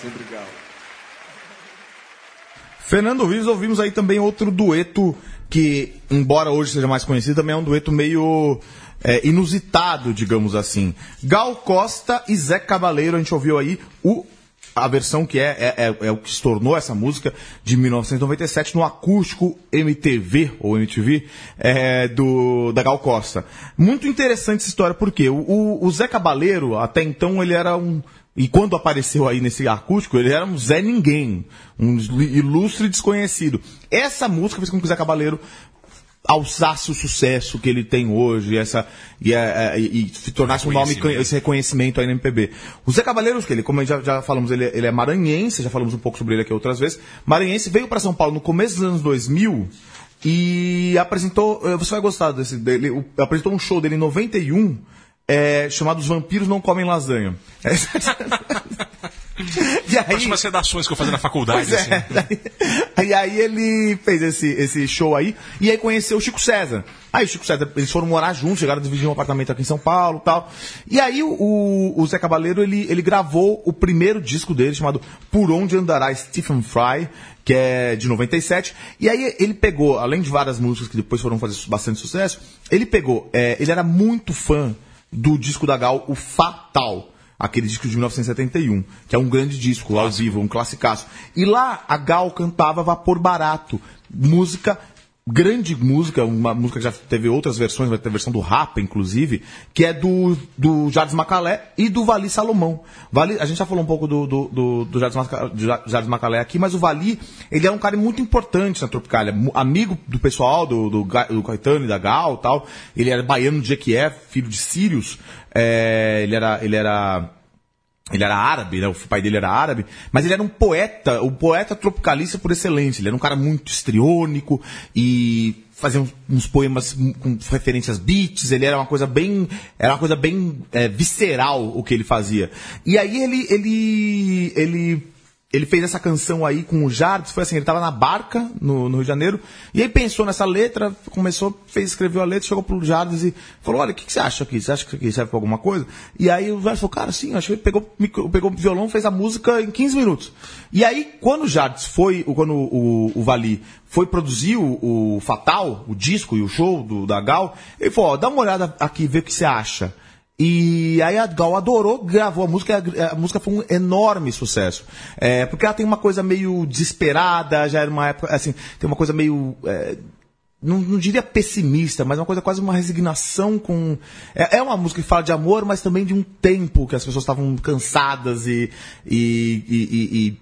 Sempre gal. Fernando Vives, ouvimos aí também outro dueto que, embora hoje seja mais conhecido, também é um dueto meio é, inusitado, digamos assim. Gal Costa e Zé Cabaleiro, a gente ouviu aí o, a versão que é, é, é- é o que se tornou essa música de 1997 no acústico MTV, ou MTV, é, do, da Gal Costa. Muito interessante essa história, porque o, o, o Zé Cabaleiro, até então, ele era um. E quando apareceu aí nesse acústico, ele era um Zé Ninguém, um ilustre desconhecido. Essa música fez com que o Zé Cabaleiro alçasse o sucesso que ele tem hoje essa, e, é, é, e, e se tornasse um nome, esse reconhecimento aí na MPB. O Zé Cavaleiros, que ele, como já, já falamos, ele, ele é maranhense, já falamos um pouco sobre ele aqui outras vezes. Maranhense veio para São Paulo no começo dos anos 2000 e apresentou, eh, você vai gostar desse dele, apresentou um show dele em 91 é, chamado Os Vampiros Não Comem Lasanha. <laughs> e aí, umas redações que eu fazia na faculdade. É, assim. <laughs> daí- e aí ele fez esse, esse show aí, e aí conheceu o Chico César. Aí o Chico César, eles foram morar juntos, chegaram a dividir um apartamento aqui em São Paulo e tal. E aí o, o, o Zé Cabaleiro, ele, ele gravou o primeiro disco dele, chamado Por Onde Andará Stephen Fry, que é de 97. E aí ele pegou, além de várias músicas que depois foram fazer bastante sucesso, ele pegou, é, ele era muito fã do disco da Gal, o Fatal. Aquele disco de 1971, que é um grande disco ao vivo, um classicaço. E lá a Gal cantava Vapor Barato, música grande música, uma música que já teve outras versões, vai ter a versão do Rapa, inclusive, que é do, do Jardim Macalé e do Vali Salomão. Vali, a gente já falou um pouco do, do, do, do Jardim, Maca- do Ja- Jardim Macalé aqui, mas o Vali, ele é um cara muito importante na Tropicália, mu- amigo do pessoal, do, do, do Caetano e da Gal tal. Ele era baiano de Jequié, filho de Sírios. É, ele era... Ele era ele era árabe, né? o pai dele era árabe, mas ele era um poeta, um poeta tropicalista por excelência. Ele era um cara muito histriônico e fazia uns, uns poemas com referências beats. Ele era uma coisa bem, era uma coisa bem é, visceral o que ele fazia. E aí ele, ele, ele ele fez essa canção aí com o Jardim, foi assim, ele tava na barca no, no Rio de Janeiro, e aí pensou nessa letra, começou, fez, escreveu a letra, chegou pro Jardim e falou, olha, o que, que você acha aqui? Você acha que isso aqui serve pra alguma coisa? E aí o Jardim falou, cara, sim, acho que ele pegou, micro- pegou o violão, fez a música em 15 minutos. E aí, quando o Jardim foi, quando o, o Vali foi produzir o, o Fatal, o disco e o show do, da Gal, ele falou, ó, dá uma olhada aqui, vê o que você acha. E aí a Gal adorou, gravou a música, e a, música foi um enorme sucesso. É, porque ela tem uma coisa meio desesperada, já era uma época, assim, tem uma coisa meio. é, não, não diria pessimista, mas uma coisa quase uma resignação com. É, é uma música que fala de amor, mas também de um tempo que as pessoas estavam cansadas e, e, e-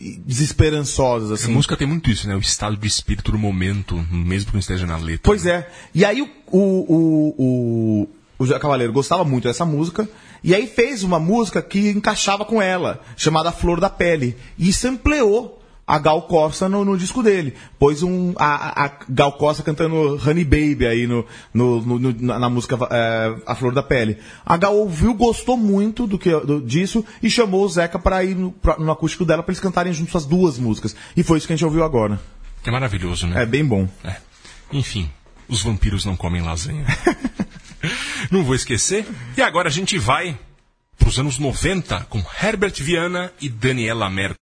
e- desesperançosas, assim. A música tem muito isso, né? O estado de espírito do momento, mesmo que não esteja na letra. Pois é. E aí o, o, o, o, Cavaleiro gostava muito dessa música. E aí fez uma música que encaixava com ela, chamada Flor da Pele. E sampleou a Gal Costa no, no disco dele. Pôs um, a, a Gal Costa cantando Honey Baby aí no, no, no- na música é, A Flor da Pele. A Gal ouviu, gostou muito do que, do- disso e chamou o Zeca para ir no, pra- no acústico dela para eles cantarem juntos as duas músicas. E foi isso que a gente ouviu agora. É maravilhoso, né? É bem bom. É. Enfim, os vampiros não comem lasanha. <laughs> não vou esquecer. E agora a gente vai para os anos 90 com Herbert Viana e Daniela Merkel.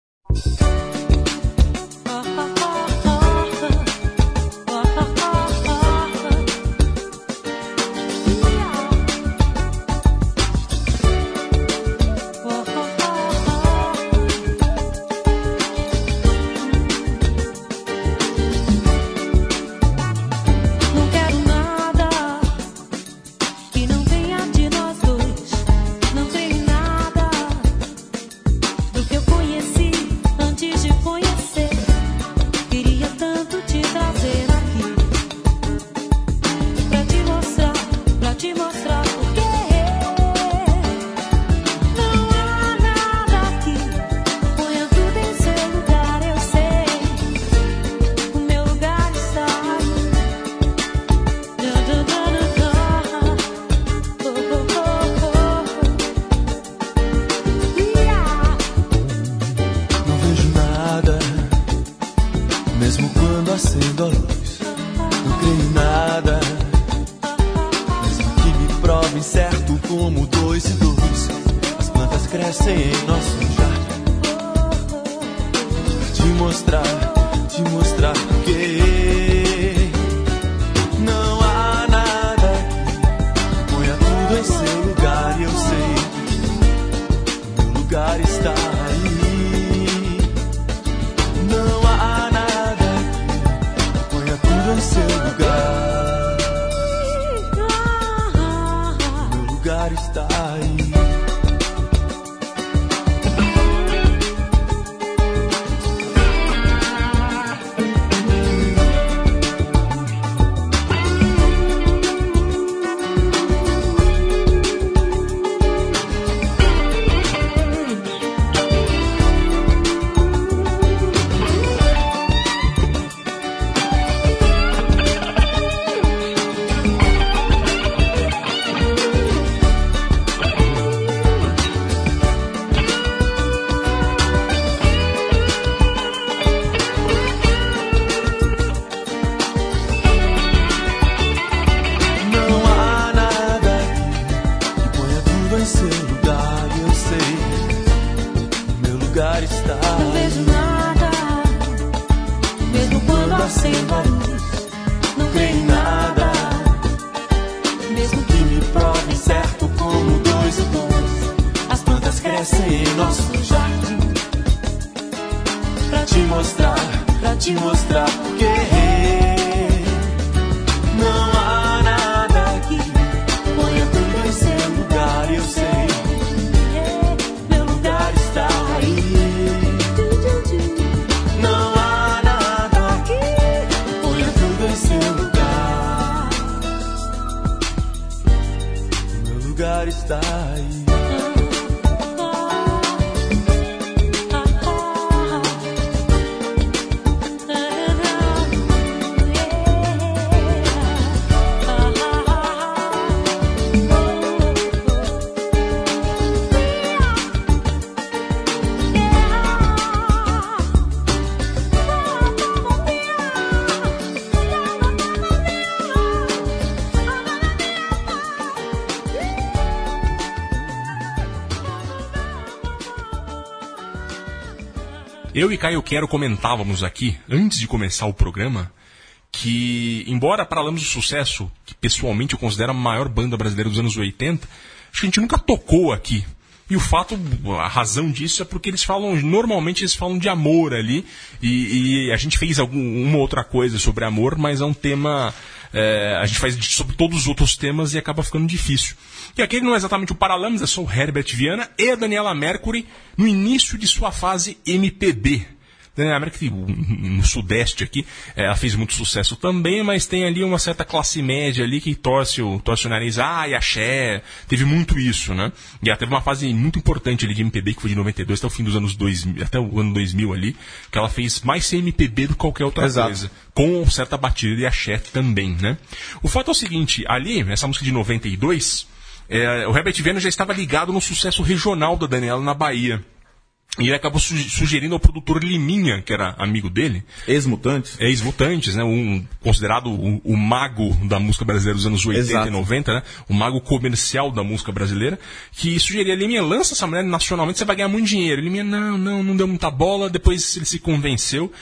Lugar está. Não vejo nada, mesmo quando acendo a luz. Não creio em nada, Mesmo que me provem certo como dois e dois, as plantas crescem em nosso jardim. Pra te mostrar, pra te mostrar que não lugar Eu e Caio Quero comentávamos aqui, antes de começar o programa, que, embora Paralamas do Sucesso, que pessoalmente eu considero a maior banda brasileira dos anos 80, acho que a gente nunca tocou aqui. E o fato, a razão disso é porque eles falam, normalmente eles falam de amor ali, e, e a gente fez algum, uma outra coisa sobre amor, mas é um tema, é, a gente faz sobre todos os outros temas e acaba ficando difícil. E aquele não é exatamente o Paralamas, é só o Herbert Viana e a Daniela Mercury no início de sua fase MPB. Daniela Mercury, no Sudeste aqui, eh, ela fez muito sucesso também, mas tem ali uma certa classe média ali que torce o, torce o nariz, ah, e axé, teve muito isso, né? E ela teve uma fase muito importante ali de MPB, que foi de 92 até o fim dos anos 2000, até o ano 2000 ali, que ela fez mais CMPB do que qualquer outra Exato. coisa. Com certa batida de axé também, né? O fato é o seguinte, ali, essa música de 92, eh, o Herbert Viana já estava ligado no sucesso regional da Daniela na Bahia. E ele acabou su- sugerindo ao produtor Liminha, que era amigo dele. Ex-mutantes? Ex-mutantes, né? Um, considerado o, o mago da música brasileira dos anos 80 Exato. e 90, né? O mago comercial da música brasileira. Que sugeria, Liminha, lança essa mulher nacionalmente, você vai ganhar muito dinheiro. Liminha, não, não, não deu muita bola. Depois ele se convenceu.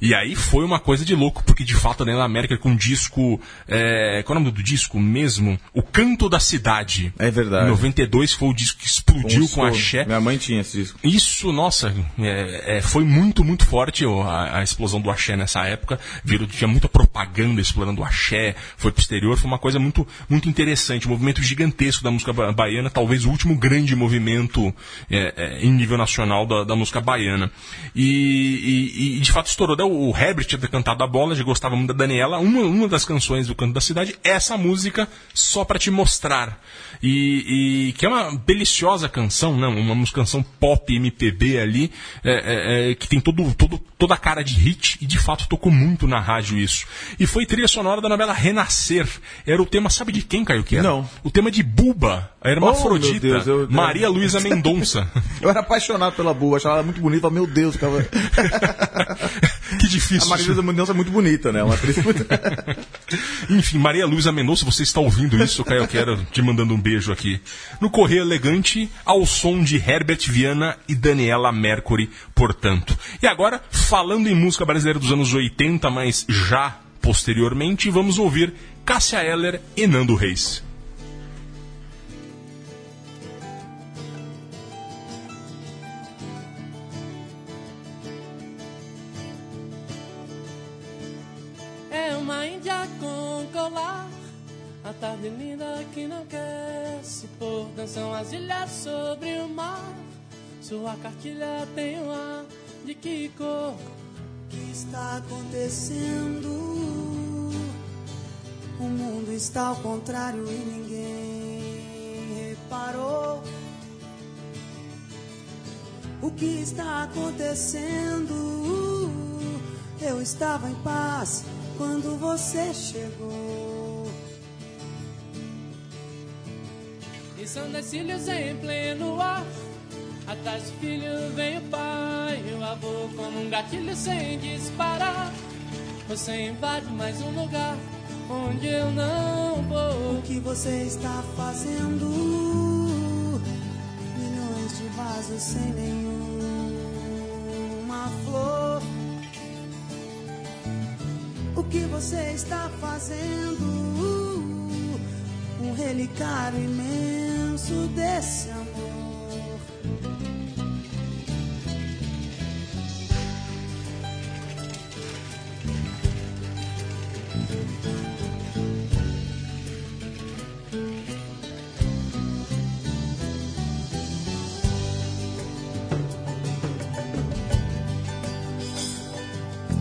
E aí foi uma coisa de louco, porque de fato a Daniela América com um disco. É, qual é o nome do disco mesmo? O Canto da Cidade. É verdade. Em 92 foi o disco que explodiu Um com a. Xé. Minha mãe tinha esse disco. Isso, nossa, é, é, foi muito, muito forte a, a explosão do axé nessa época. Virou, tinha muita propaganda explorando o axé, foi pro exterior, foi uma coisa muito, muito interessante, um movimento gigantesco da música ba- baiana, talvez o último grande movimento é, é, em nível nacional da, da música baiana. E, e- e, de fato estourou. O Herbert tinha cantado a bola, já gostava muito da Daniela. Uma, uma das canções do Canto da Cidade é essa música, Só Pra Te Mostrar. E, e que é uma deliciosa canção, né? uma, uma canção pop MPB ali, é, é, é, que tem todo, todo, toda a cara de hit, e de fato tocou muito na rádio isso. E foi trilha sonora da novela Renascer. Era o tema, sabe de quem, Caio, que era? Não. O tema de Buba, a hermafrodita, Oh, Deus, eu- Maria Luísa <laughs> Mendonça. Eu era apaixonado pela Buba, achava ela muito bonita. Meu Deus, cara. <laughs> Que difícil. A Maria Luísa Mendonça é muito bonita, né? Uma atriz <laughs> muito... Enfim, Maria Luísa Mendonça, você está ouvindo isso, Caio Quero te mandando um beijo aqui. No Correio Elegante, ao som de Herbert Viana e Daniela Mercury, portanto. E agora, falando em música brasileira dos anos 80, mas já posteriormente, vamos ouvir Cássia Eller e Nando Reis. É uma índia com colar, a tarde linda que não quer se pôr. Dançam as ilhas sobre o mar, sua cartilha tem um ar de que cor? Que está acontecendo? O mundo está ao contrário e ninguém reparou. O que está acontecendo? Eu estava em paz quando você chegou. E são das cílios em pleno ar. Atrás do filho vem o pai, o avô como um gatilho sem disparar. Você invade mais um lugar onde eu não vou. O que você está fazendo? Milhões de vasos sem nenhuma flor. O que você está fazendo? Um relicário imenso desse amor.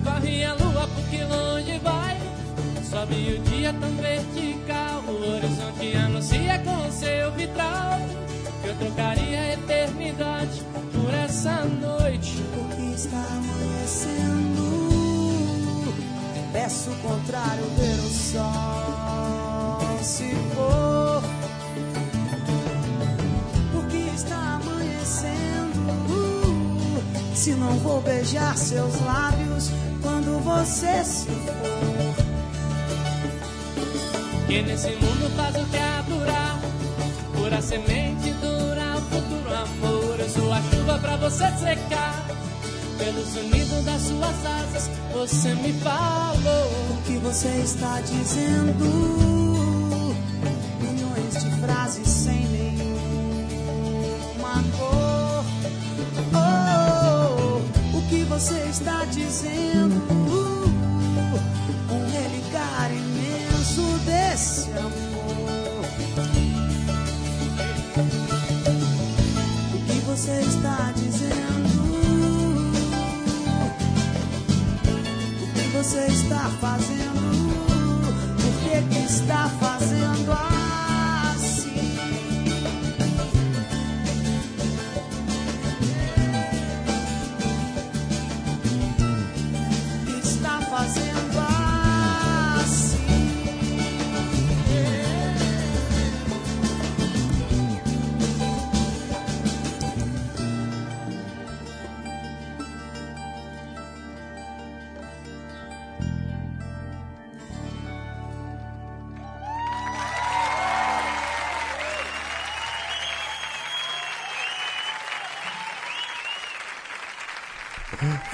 Corre a lua porque longe vai. Sobe o dia tão vertical. O horizonte anuncia com seu vitral. Que eu trocaria a eternidade por essa noite. Porque está amanhecendo. Peço o contrário, ver o sol se for. Porque está amanhecendo. Se não vou beijar seus lábios quando você se for. Que nesse mundo faz o que durar. Pura semente dura o futuro amor. Eu sou a chuva pra você secar. Pelo sonido das suas asas, você me falou. O que você está dizendo? Milhões de frases sem nenhuma cor. Oh, o que você está dizendo? Fazendo?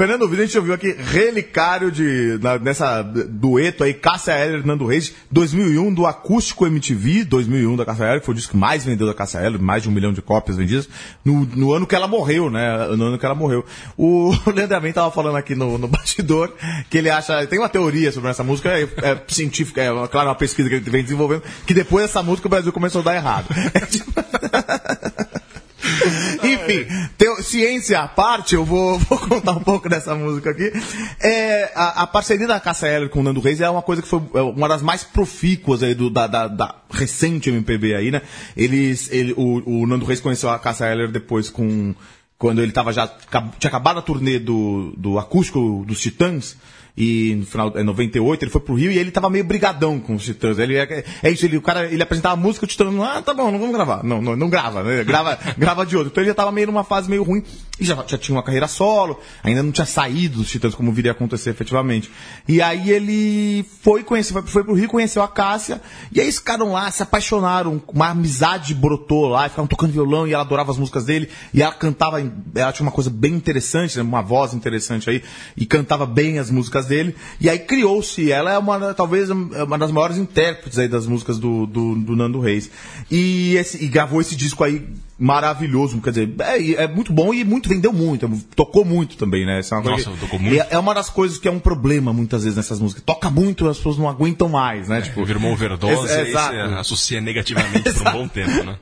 Fernando Vida, a gente ouviu aqui Relicário de, na- nessa dueto aí, Cássia Eller e Nando Reis, 2001, do Acústico MTV, 2001 da Cássia Eller, que foi o disco que mais vendeu da Cássia Eller, mais de um milhão de cópias vendidas, no, no ano que ela morreu, né? No ano que ela morreu. O <laughs> Leandro Amin tava falando aqui no, no bastidor que ele acha, tem uma teoria sobre essa música, é, é científica, é claro, uma pesquisa que ele vem desenvolvendo, que depois dessa música o Brasil começou a dar errado. <laughs> <laughs> Enfim, teo- ciência à parte, eu vou, <laughs> vou contar um pouco dessa música aqui. É, a, a parceria da Cássia Eller com o Nando Reis é uma coisa que foi é, uma das mais profícuas aí do, da, da- da recente MPB aí, né? Eles, ele, o, o Nando Reis conheceu a Cássia Eller depois com quando ele tava já tinha acabado a turnê do, do acústico dos Titãs. E no final, em 98, ele foi pro Rio e ele tava meio brigadão com os Titãs. Ele, é, é isso, ele, o cara, ele apresentava a música, o Titãs, ah, tá bom, não vamos gravar. Não, não, não grava, né? Grava, <laughs> grava de outro. Então ele já tava meio numa fase meio ruim e já, já tinha uma carreira solo, ainda não tinha saído dos Titãs como viria a acontecer efetivamente. E aí ele foi conhecer, foi, foi pro Rio, conheceu a Cássia, e aí ficaram lá, se apaixonaram, uma amizade brotou lá, ficavam tocando violão e ela adorava as músicas dele, e ela cantava, ela tinha uma coisa bem interessante, né, uma voz interessante aí, e cantava bem as músicas dele, e aí criou-se, ela é uma, talvez uma das maiores intérpretes aí das músicas do, do, do Nando Reis. E, esse, e gravou esse disco aí maravilhoso, quer dizer, é, é muito bom e muito vendeu muito, tocou muito também, né? Essa é uma Nossa, coisa tocou muito. É, é uma das coisas que é um problema muitas vezes nessas músicas. Toca muito, as pessoas não aguentam mais, né? tipo, Virou uma <laughs> overdose, exato. você associa negativamente por um bom tempo, né?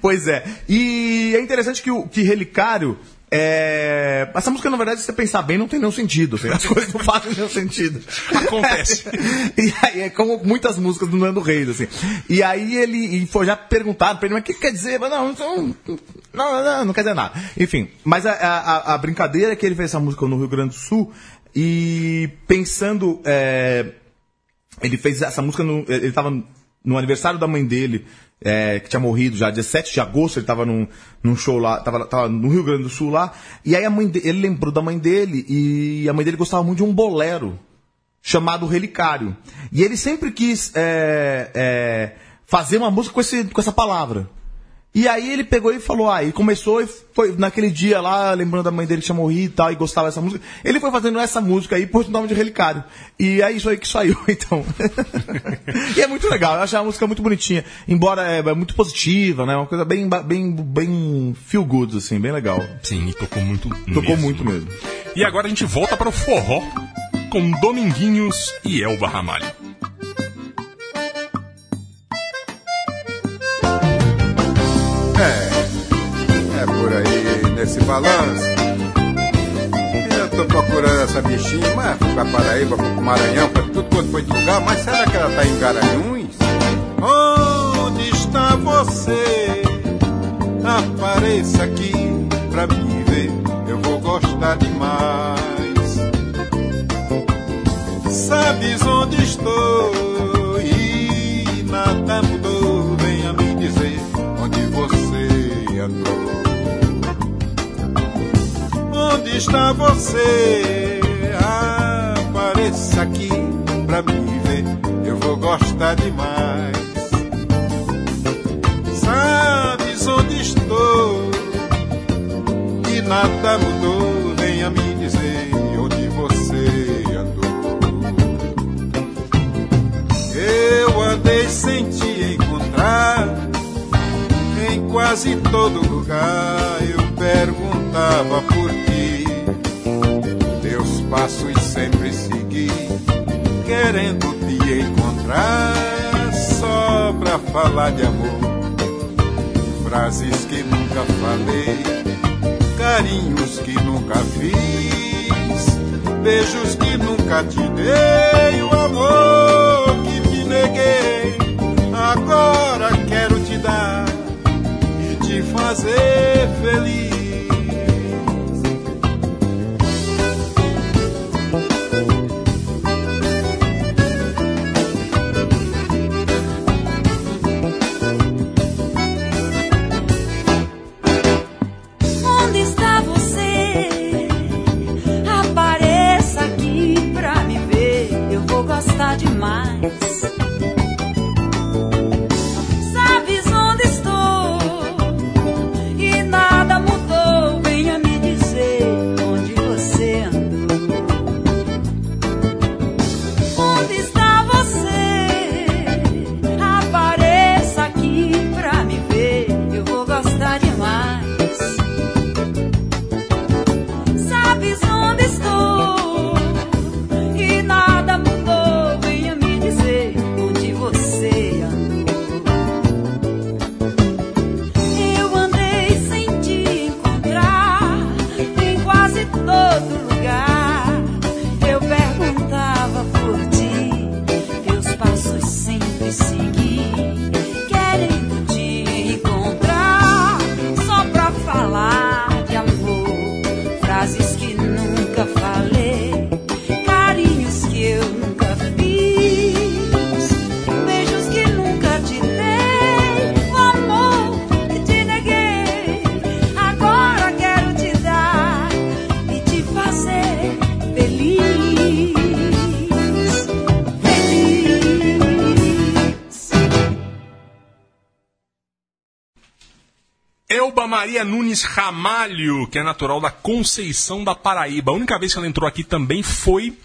Pois é. E é interessante que o que Relicário. É... Essa música, na verdade, se você pensar bem, não tem nenhum sentido. assim, As <laughs> coisas não fazem nenhum sentido. Acontece. <laughs> e aí, é como muitas músicas do Nando Reis, assim. E aí ele e foi já perguntado pra ele, mas o que quer dizer? Mas não, não, não, não, não quer dizer nada. Enfim, mas a, a, a brincadeira é que ele fez essa música no Rio Grande do Sul e pensando. é, ele fez essa música, no, ele estava no aniversário da mãe dele, é, que tinha morrido já, 17 de agosto, ele estava num, num show lá, tava, tava no Rio Grande do Sul lá, e aí a mãe de- ele lembrou da mãe dele, e a mãe dele gostava muito de um bolero, chamado Relicário. E ele sempre quis é, é, fazer uma música com, esse, com essa palavra. E aí ele pegou e falou, ah, e começou e foi naquele dia lá, lembrando da mãe dele que tinha morrido e tal, e gostava dessa música. Ele foi fazendo essa música aí o nome de Relicário. E é isso aí que saiu, <laughs> então. e é muito legal, eu acho a música muito bonitinha. Embora é, é muito positiva, né? Uma coisa bem, bem, bem feel good, assim, bem legal. Sim, e tocou muito Tocou mesmo. muito mesmo. E agora a gente volta para o forró com Dominguinhos e Elba Ramalho. Aí nesse balanço. Eu tô procurando essa bichinha, mas fui pra Paraíba, fui pro Maranhão, pra tudo quanto foi de lugar, mas será que ela tá em Garanhuns? Onde está você? Apareça aqui pra me ver, eu vou gostar demais. Sabes onde estou e nada mudou, Onde está você? Apareça aqui pra me ver, eu vou gostar demais. Sabes onde estou? E nada mudou, venha me dizer onde você andou. Eu andei sem te encontrar em quase todo lugar. Eu perguntava por ti, segui, querendo te encontrar só pra falar de amor. Frases que nunca falei, carinhos que nunca fiz, beijos que nunca te dei, o amor que te neguei. Agora quero te dar e te fazer feliz. Maria Nunes Ramalho, que é natural da Conceição da Paraíba. A única vez que ela entrou aqui também foi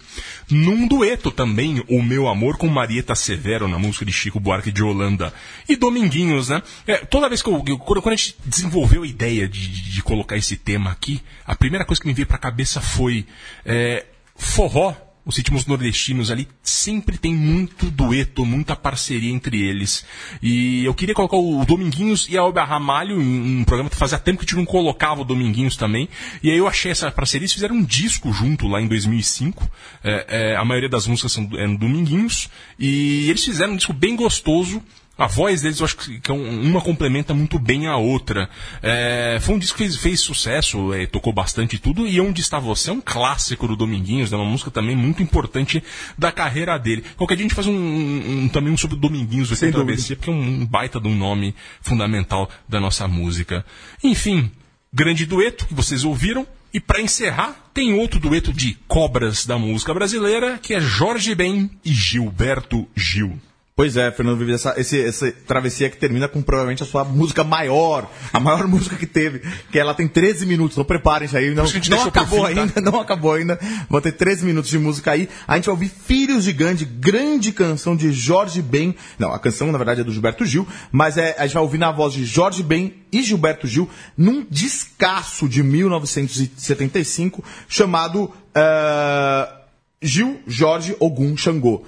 num dueto também, O Meu Amor com Marieta Severo, na música de Chico Buarque de Holanda. E Dominguinhos, né? É, toda vez que eu, eu- quando, a gente desenvolveu a ideia de, de- de colocar esse tema aqui, a primeira coisa que me veio pra cabeça foi é, forró. Os ritmos nordestinos ali sempre tem muito dueto, muita parceria entre eles. E eu queria colocar o Dominguinhos e a Elba Ramalho em um programa que fazia tempo que a gente não colocava o Dominguinhos também. E aí eu achei essa parceria, eles fizeram um disco junto lá em 2005. É, é, a maioria das músicas são é, no Dominguinhos. E eles fizeram um disco bem gostoso. A voz deles eu acho que é um- uma complementa muito bem a outra. É, foi um disco que fez, fez sucesso, é, tocou bastante tudo, e Onde Está Você é um clássico do Dominguinhos, é uma música também muito importante da carreira dele. Qualquer dia a gente faz um, um- também um sobre o Dominguinhos aqui no. ABC, porque é um baita de um nome fundamental da nossa música. Enfim, grande dueto que vocês ouviram. E para encerrar, tem outro dueto de cobras da música brasileira, que é Jorge Ben e Gilberto Gil. Pois é, Fernando Vives, essa, esse, essa travessia que termina com provavelmente a sua música maior, a maior <laughs> música que teve, que ela tem 13 minutos, então preparem-se aí, não, não acabou fim, tá? ainda, <laughs> não acabou ainda, vão ter 13 minutos de música aí, a gente vai ouvir Filhos de Gandhi, grande canção de Jorge Ben, não, a canção na verdade é do Gilberto Gil, mas é, a gente vai ouvir na voz de Jorge Ben e Gilberto Gil, num descasso de 1975, chamado... ah, Gil, Jorge, Ogum, Xangô.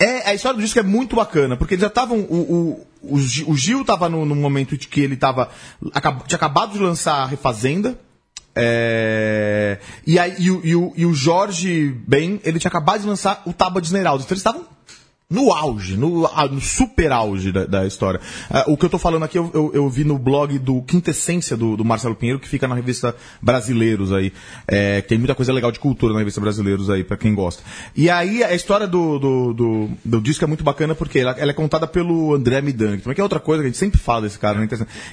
É, a história do disco é muito bacana, porque eles já estavam. O, o, o, Gi- o Gil estava no, no momento de que ele tava, acab- tinha acabado de lançar a Refazenda. é, e, aí, e, e, e o Jorge Ben, ele tinha acabado de lançar o Tábua de Esmeralda. Então eles estavam no auge, no, no super auge da, da história. Ah, o que eu tô falando aqui, eu, eu, eu vi no blog do Quintessência do, do Marcelo Pinheiro, que fica na revista Brasileiros aí. É, tem muita coisa legal de cultura na revista Brasileiros aí, pra quem gosta. E aí, a história do, do, do, do disco é muito bacana porque ela, ela é contada pelo André Midan, que é outra coisa que a gente sempre fala desse cara, né?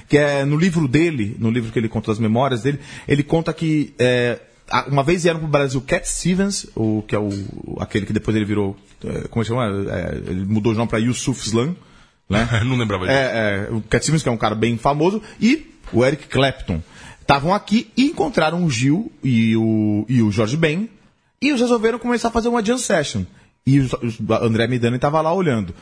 Que é no livro dele, no livro que ele conta das memórias dele, ele conta que é, uma vez vieram pro Brasil Cat Stevens, o, que é o, aquele que depois ele virou. é, como é que chama? É, ele mudou o nome pra Yusuf Slam. Né? <laughs> Não lembrava disso. É, é, o Cat Stevens, que é um cara bem famoso, e o Eric Clapton. Estavam aqui e encontraram o Gil e o, e o Jorge Ben, e eles resolveram começar a fazer uma jam session. E o, o André Midani estava lá olhando.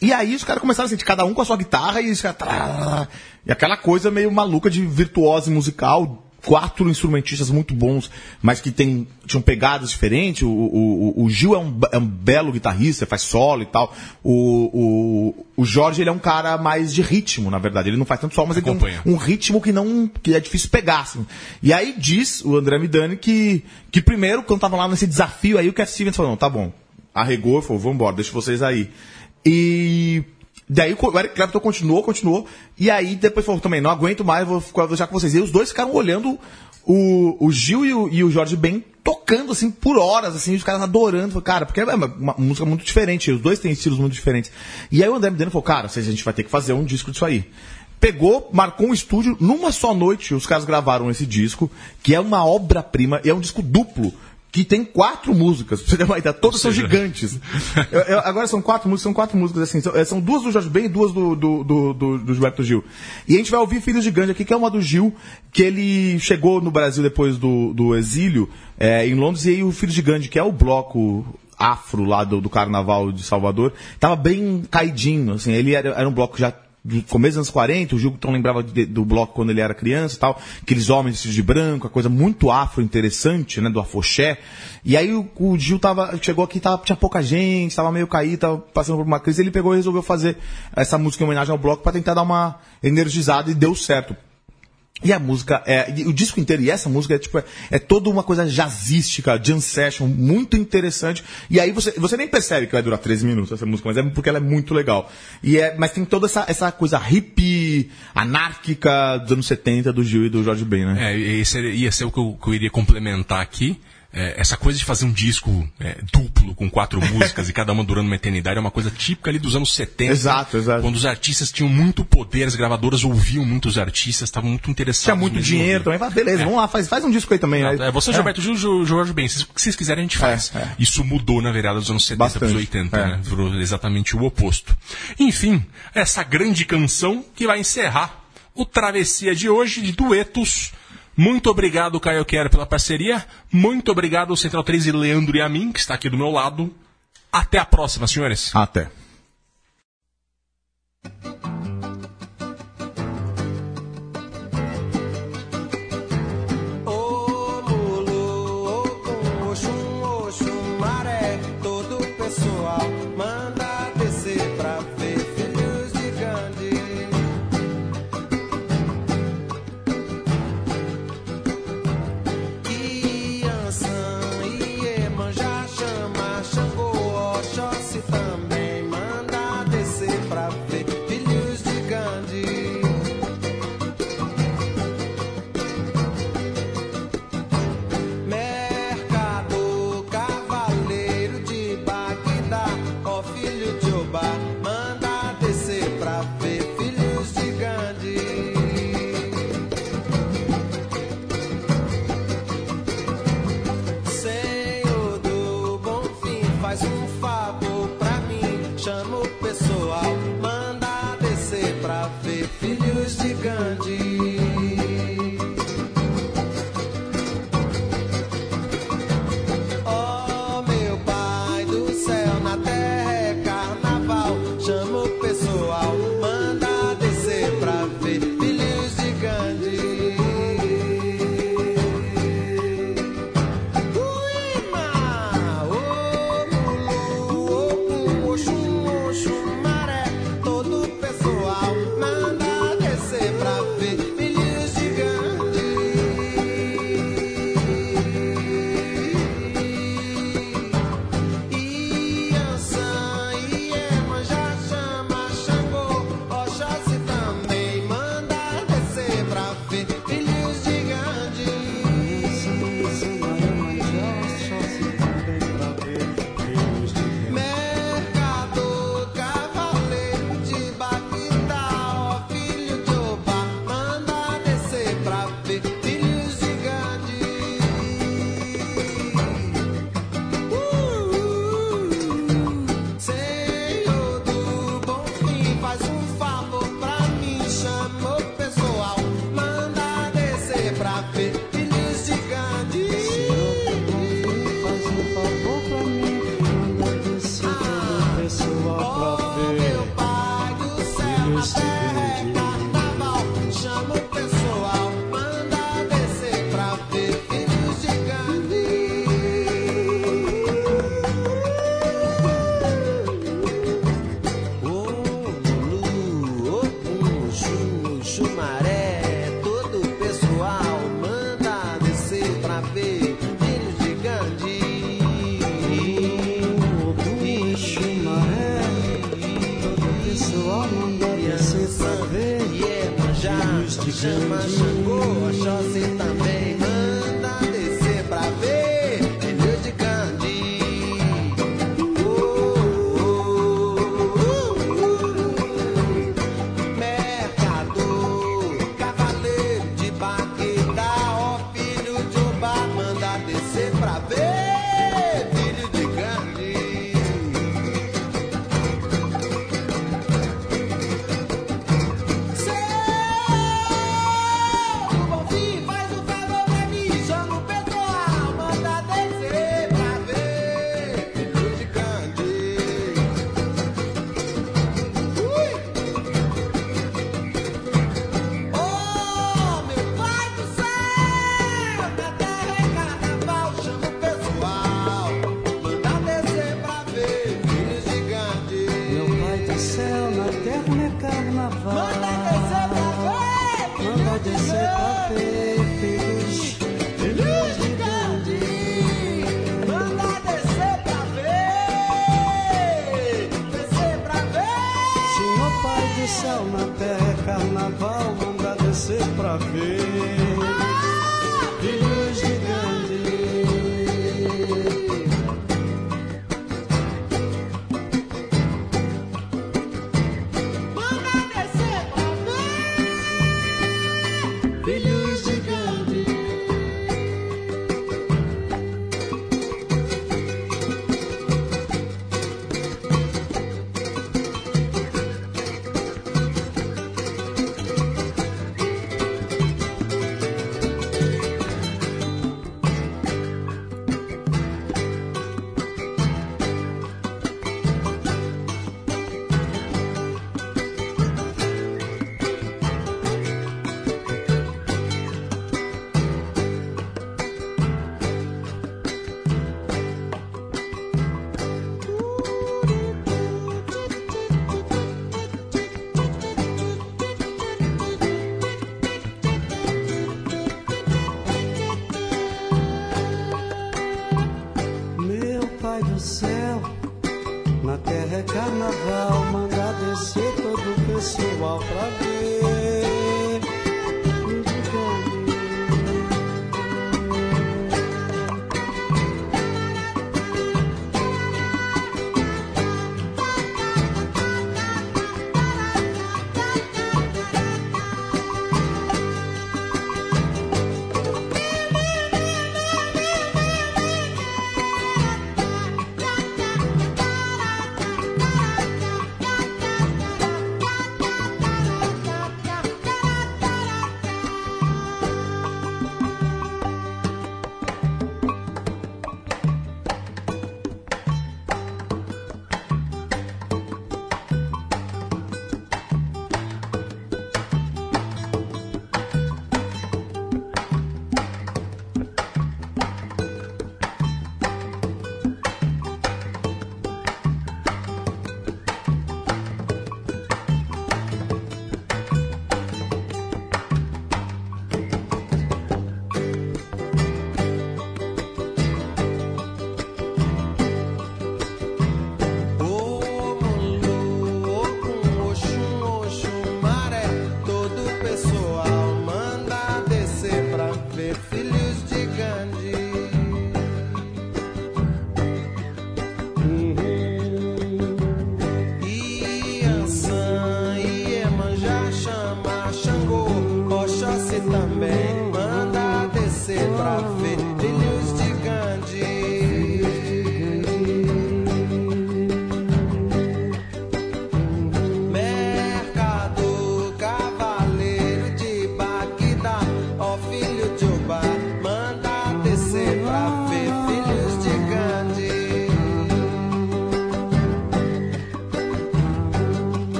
E aí os caras começaram a sentir cada um com a sua guitarra e, os caras, e aquela coisa meio maluca de virtuose musical. Quatro instrumentistas muito bons, mas que tem, tinham pegadas diferentes. O, o, o- Gil é um, é um belo guitarrista, faz solo e tal. O, o, o Jorge ele é um cara mais de ritmo, na verdade. Ele não faz tanto solo, mas ele tem Acompanha. um, um ritmo que não que é difícil pegar. Assim. E aí diz o André Midani que, que primeiro, quando tava lá nesse desafio, aí o Cat Stevens falou, não, tá bom. Arregou e falou, vambora, deixa vocês aí. E daí o Eric Clapton continuou, continuou. E aí depois falou também, não aguento mais, vou ficar deixar com vocês. E os dois ficaram olhando o, o Gil e o, e o Jorge Ben tocando assim por horas, assim, os caras adorando. Cara, porque é uma, uma música muito diferente, os dois têm estilos muito diferentes. E aí o André Midani falou, cara, a gente vai ter que fazer um disco disso aí pegou, marcou um estúdio, numa só noite os caras gravaram esse disco, que é uma obra-prima, e é um disco duplo, que tem quatro músicas, pra você ter uma ideia, todas são gigantes. Eu- eu- agora são quatro músicas, são quatro músicas assim, são, é, são duas do Jorge Ben e duas do, do, do, do- do Gilberto Gil. E a gente vai ouvir Filhos de Gandhi aqui, que é uma do Gil, que ele chegou no Brasil depois do, do exílio, é, em Londres, e aí o Filhos de Gandhi, que é o bloco afro lá do, do Carnaval de Salvador, tava bem caidinho, assim, ele era, era um bloco já do começo dos anos 40, o Gilton lembrava de- do bloco quando ele era criança e tal, aqueles homens vestidos de branco, a coisa muito afro interessante, né, do afoxé. E aí o, o Gil tava, chegou aqui, tava, tinha pouca gente, tava meio caído, tava passando por uma crise, ele pegou e resolveu fazer essa música em homenagem ao bloco para tentar dar uma energizada e deu certo. E a música, é, o disco inteiro, e essa música é tipo, é, é toda uma coisa jazzística, jam session, muito interessante. E aí você, você nem percebe que vai durar 13 minutos essa música, mas é porque ela é muito legal. E é, mas tem toda essa, essa coisa hippie, anárquica dos anos 70 do Gil e do Jorge Ben, né? É, esse ia ser o que eu, que eu iria complementar aqui é, essa coisa de fazer um disco é, duplo com quatro <laughs> músicas e cada uma durando uma eternidade é uma coisa típica ali dos anos 70. Exato, exato. Quando os artistas tinham muito poder, as gravadoras ouviam muitos artistas, estavam muito interessados. Tinha muito dinheiro ouvir. também. Beleza, é. vamos lá, faz, faz um disco aí também. Aí. Né? É, você, é. Gilberto, é. Jorge Ben, se vocês quiserem a gente faz. É, Isso mudou na vereda dos anos 70 para os 80, né? Virou exatamente o oposto. Enfim, essa grande canção que vai encerrar o Travessia de hoje de duetos muito obrigado, Caio Quero, pela parceria. Muito obrigado, Central 3 e Leandro e a mim, que está aqui do meu lado. Até a próxima, senhores. Até.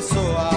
Mais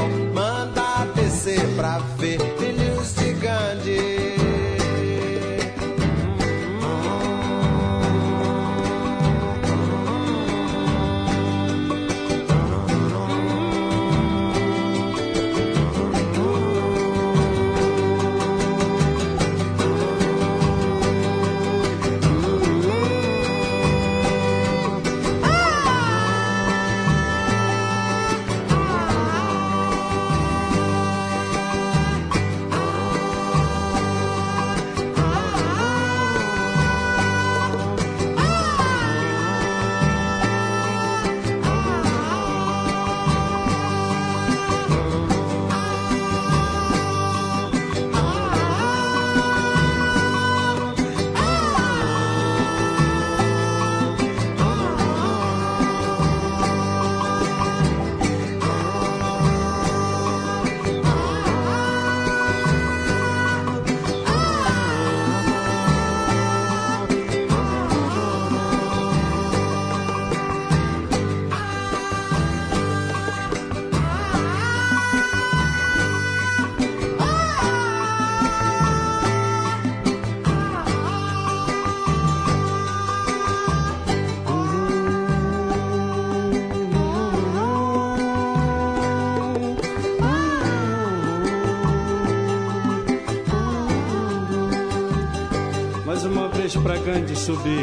subir.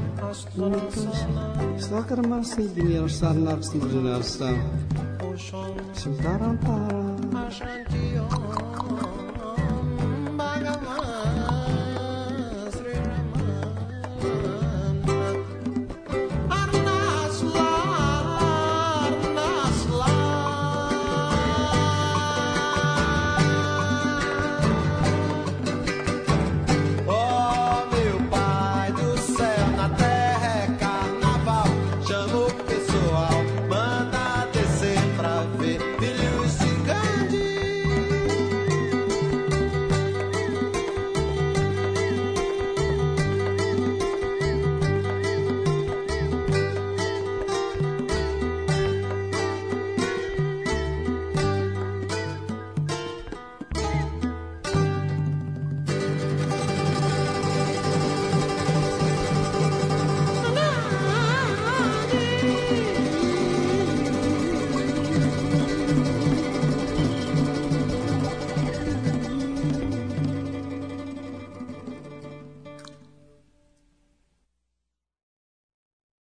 unutmuş. Sakırmasın dünya sarılarsın dünya sarılarsın. Şimdi tarantara.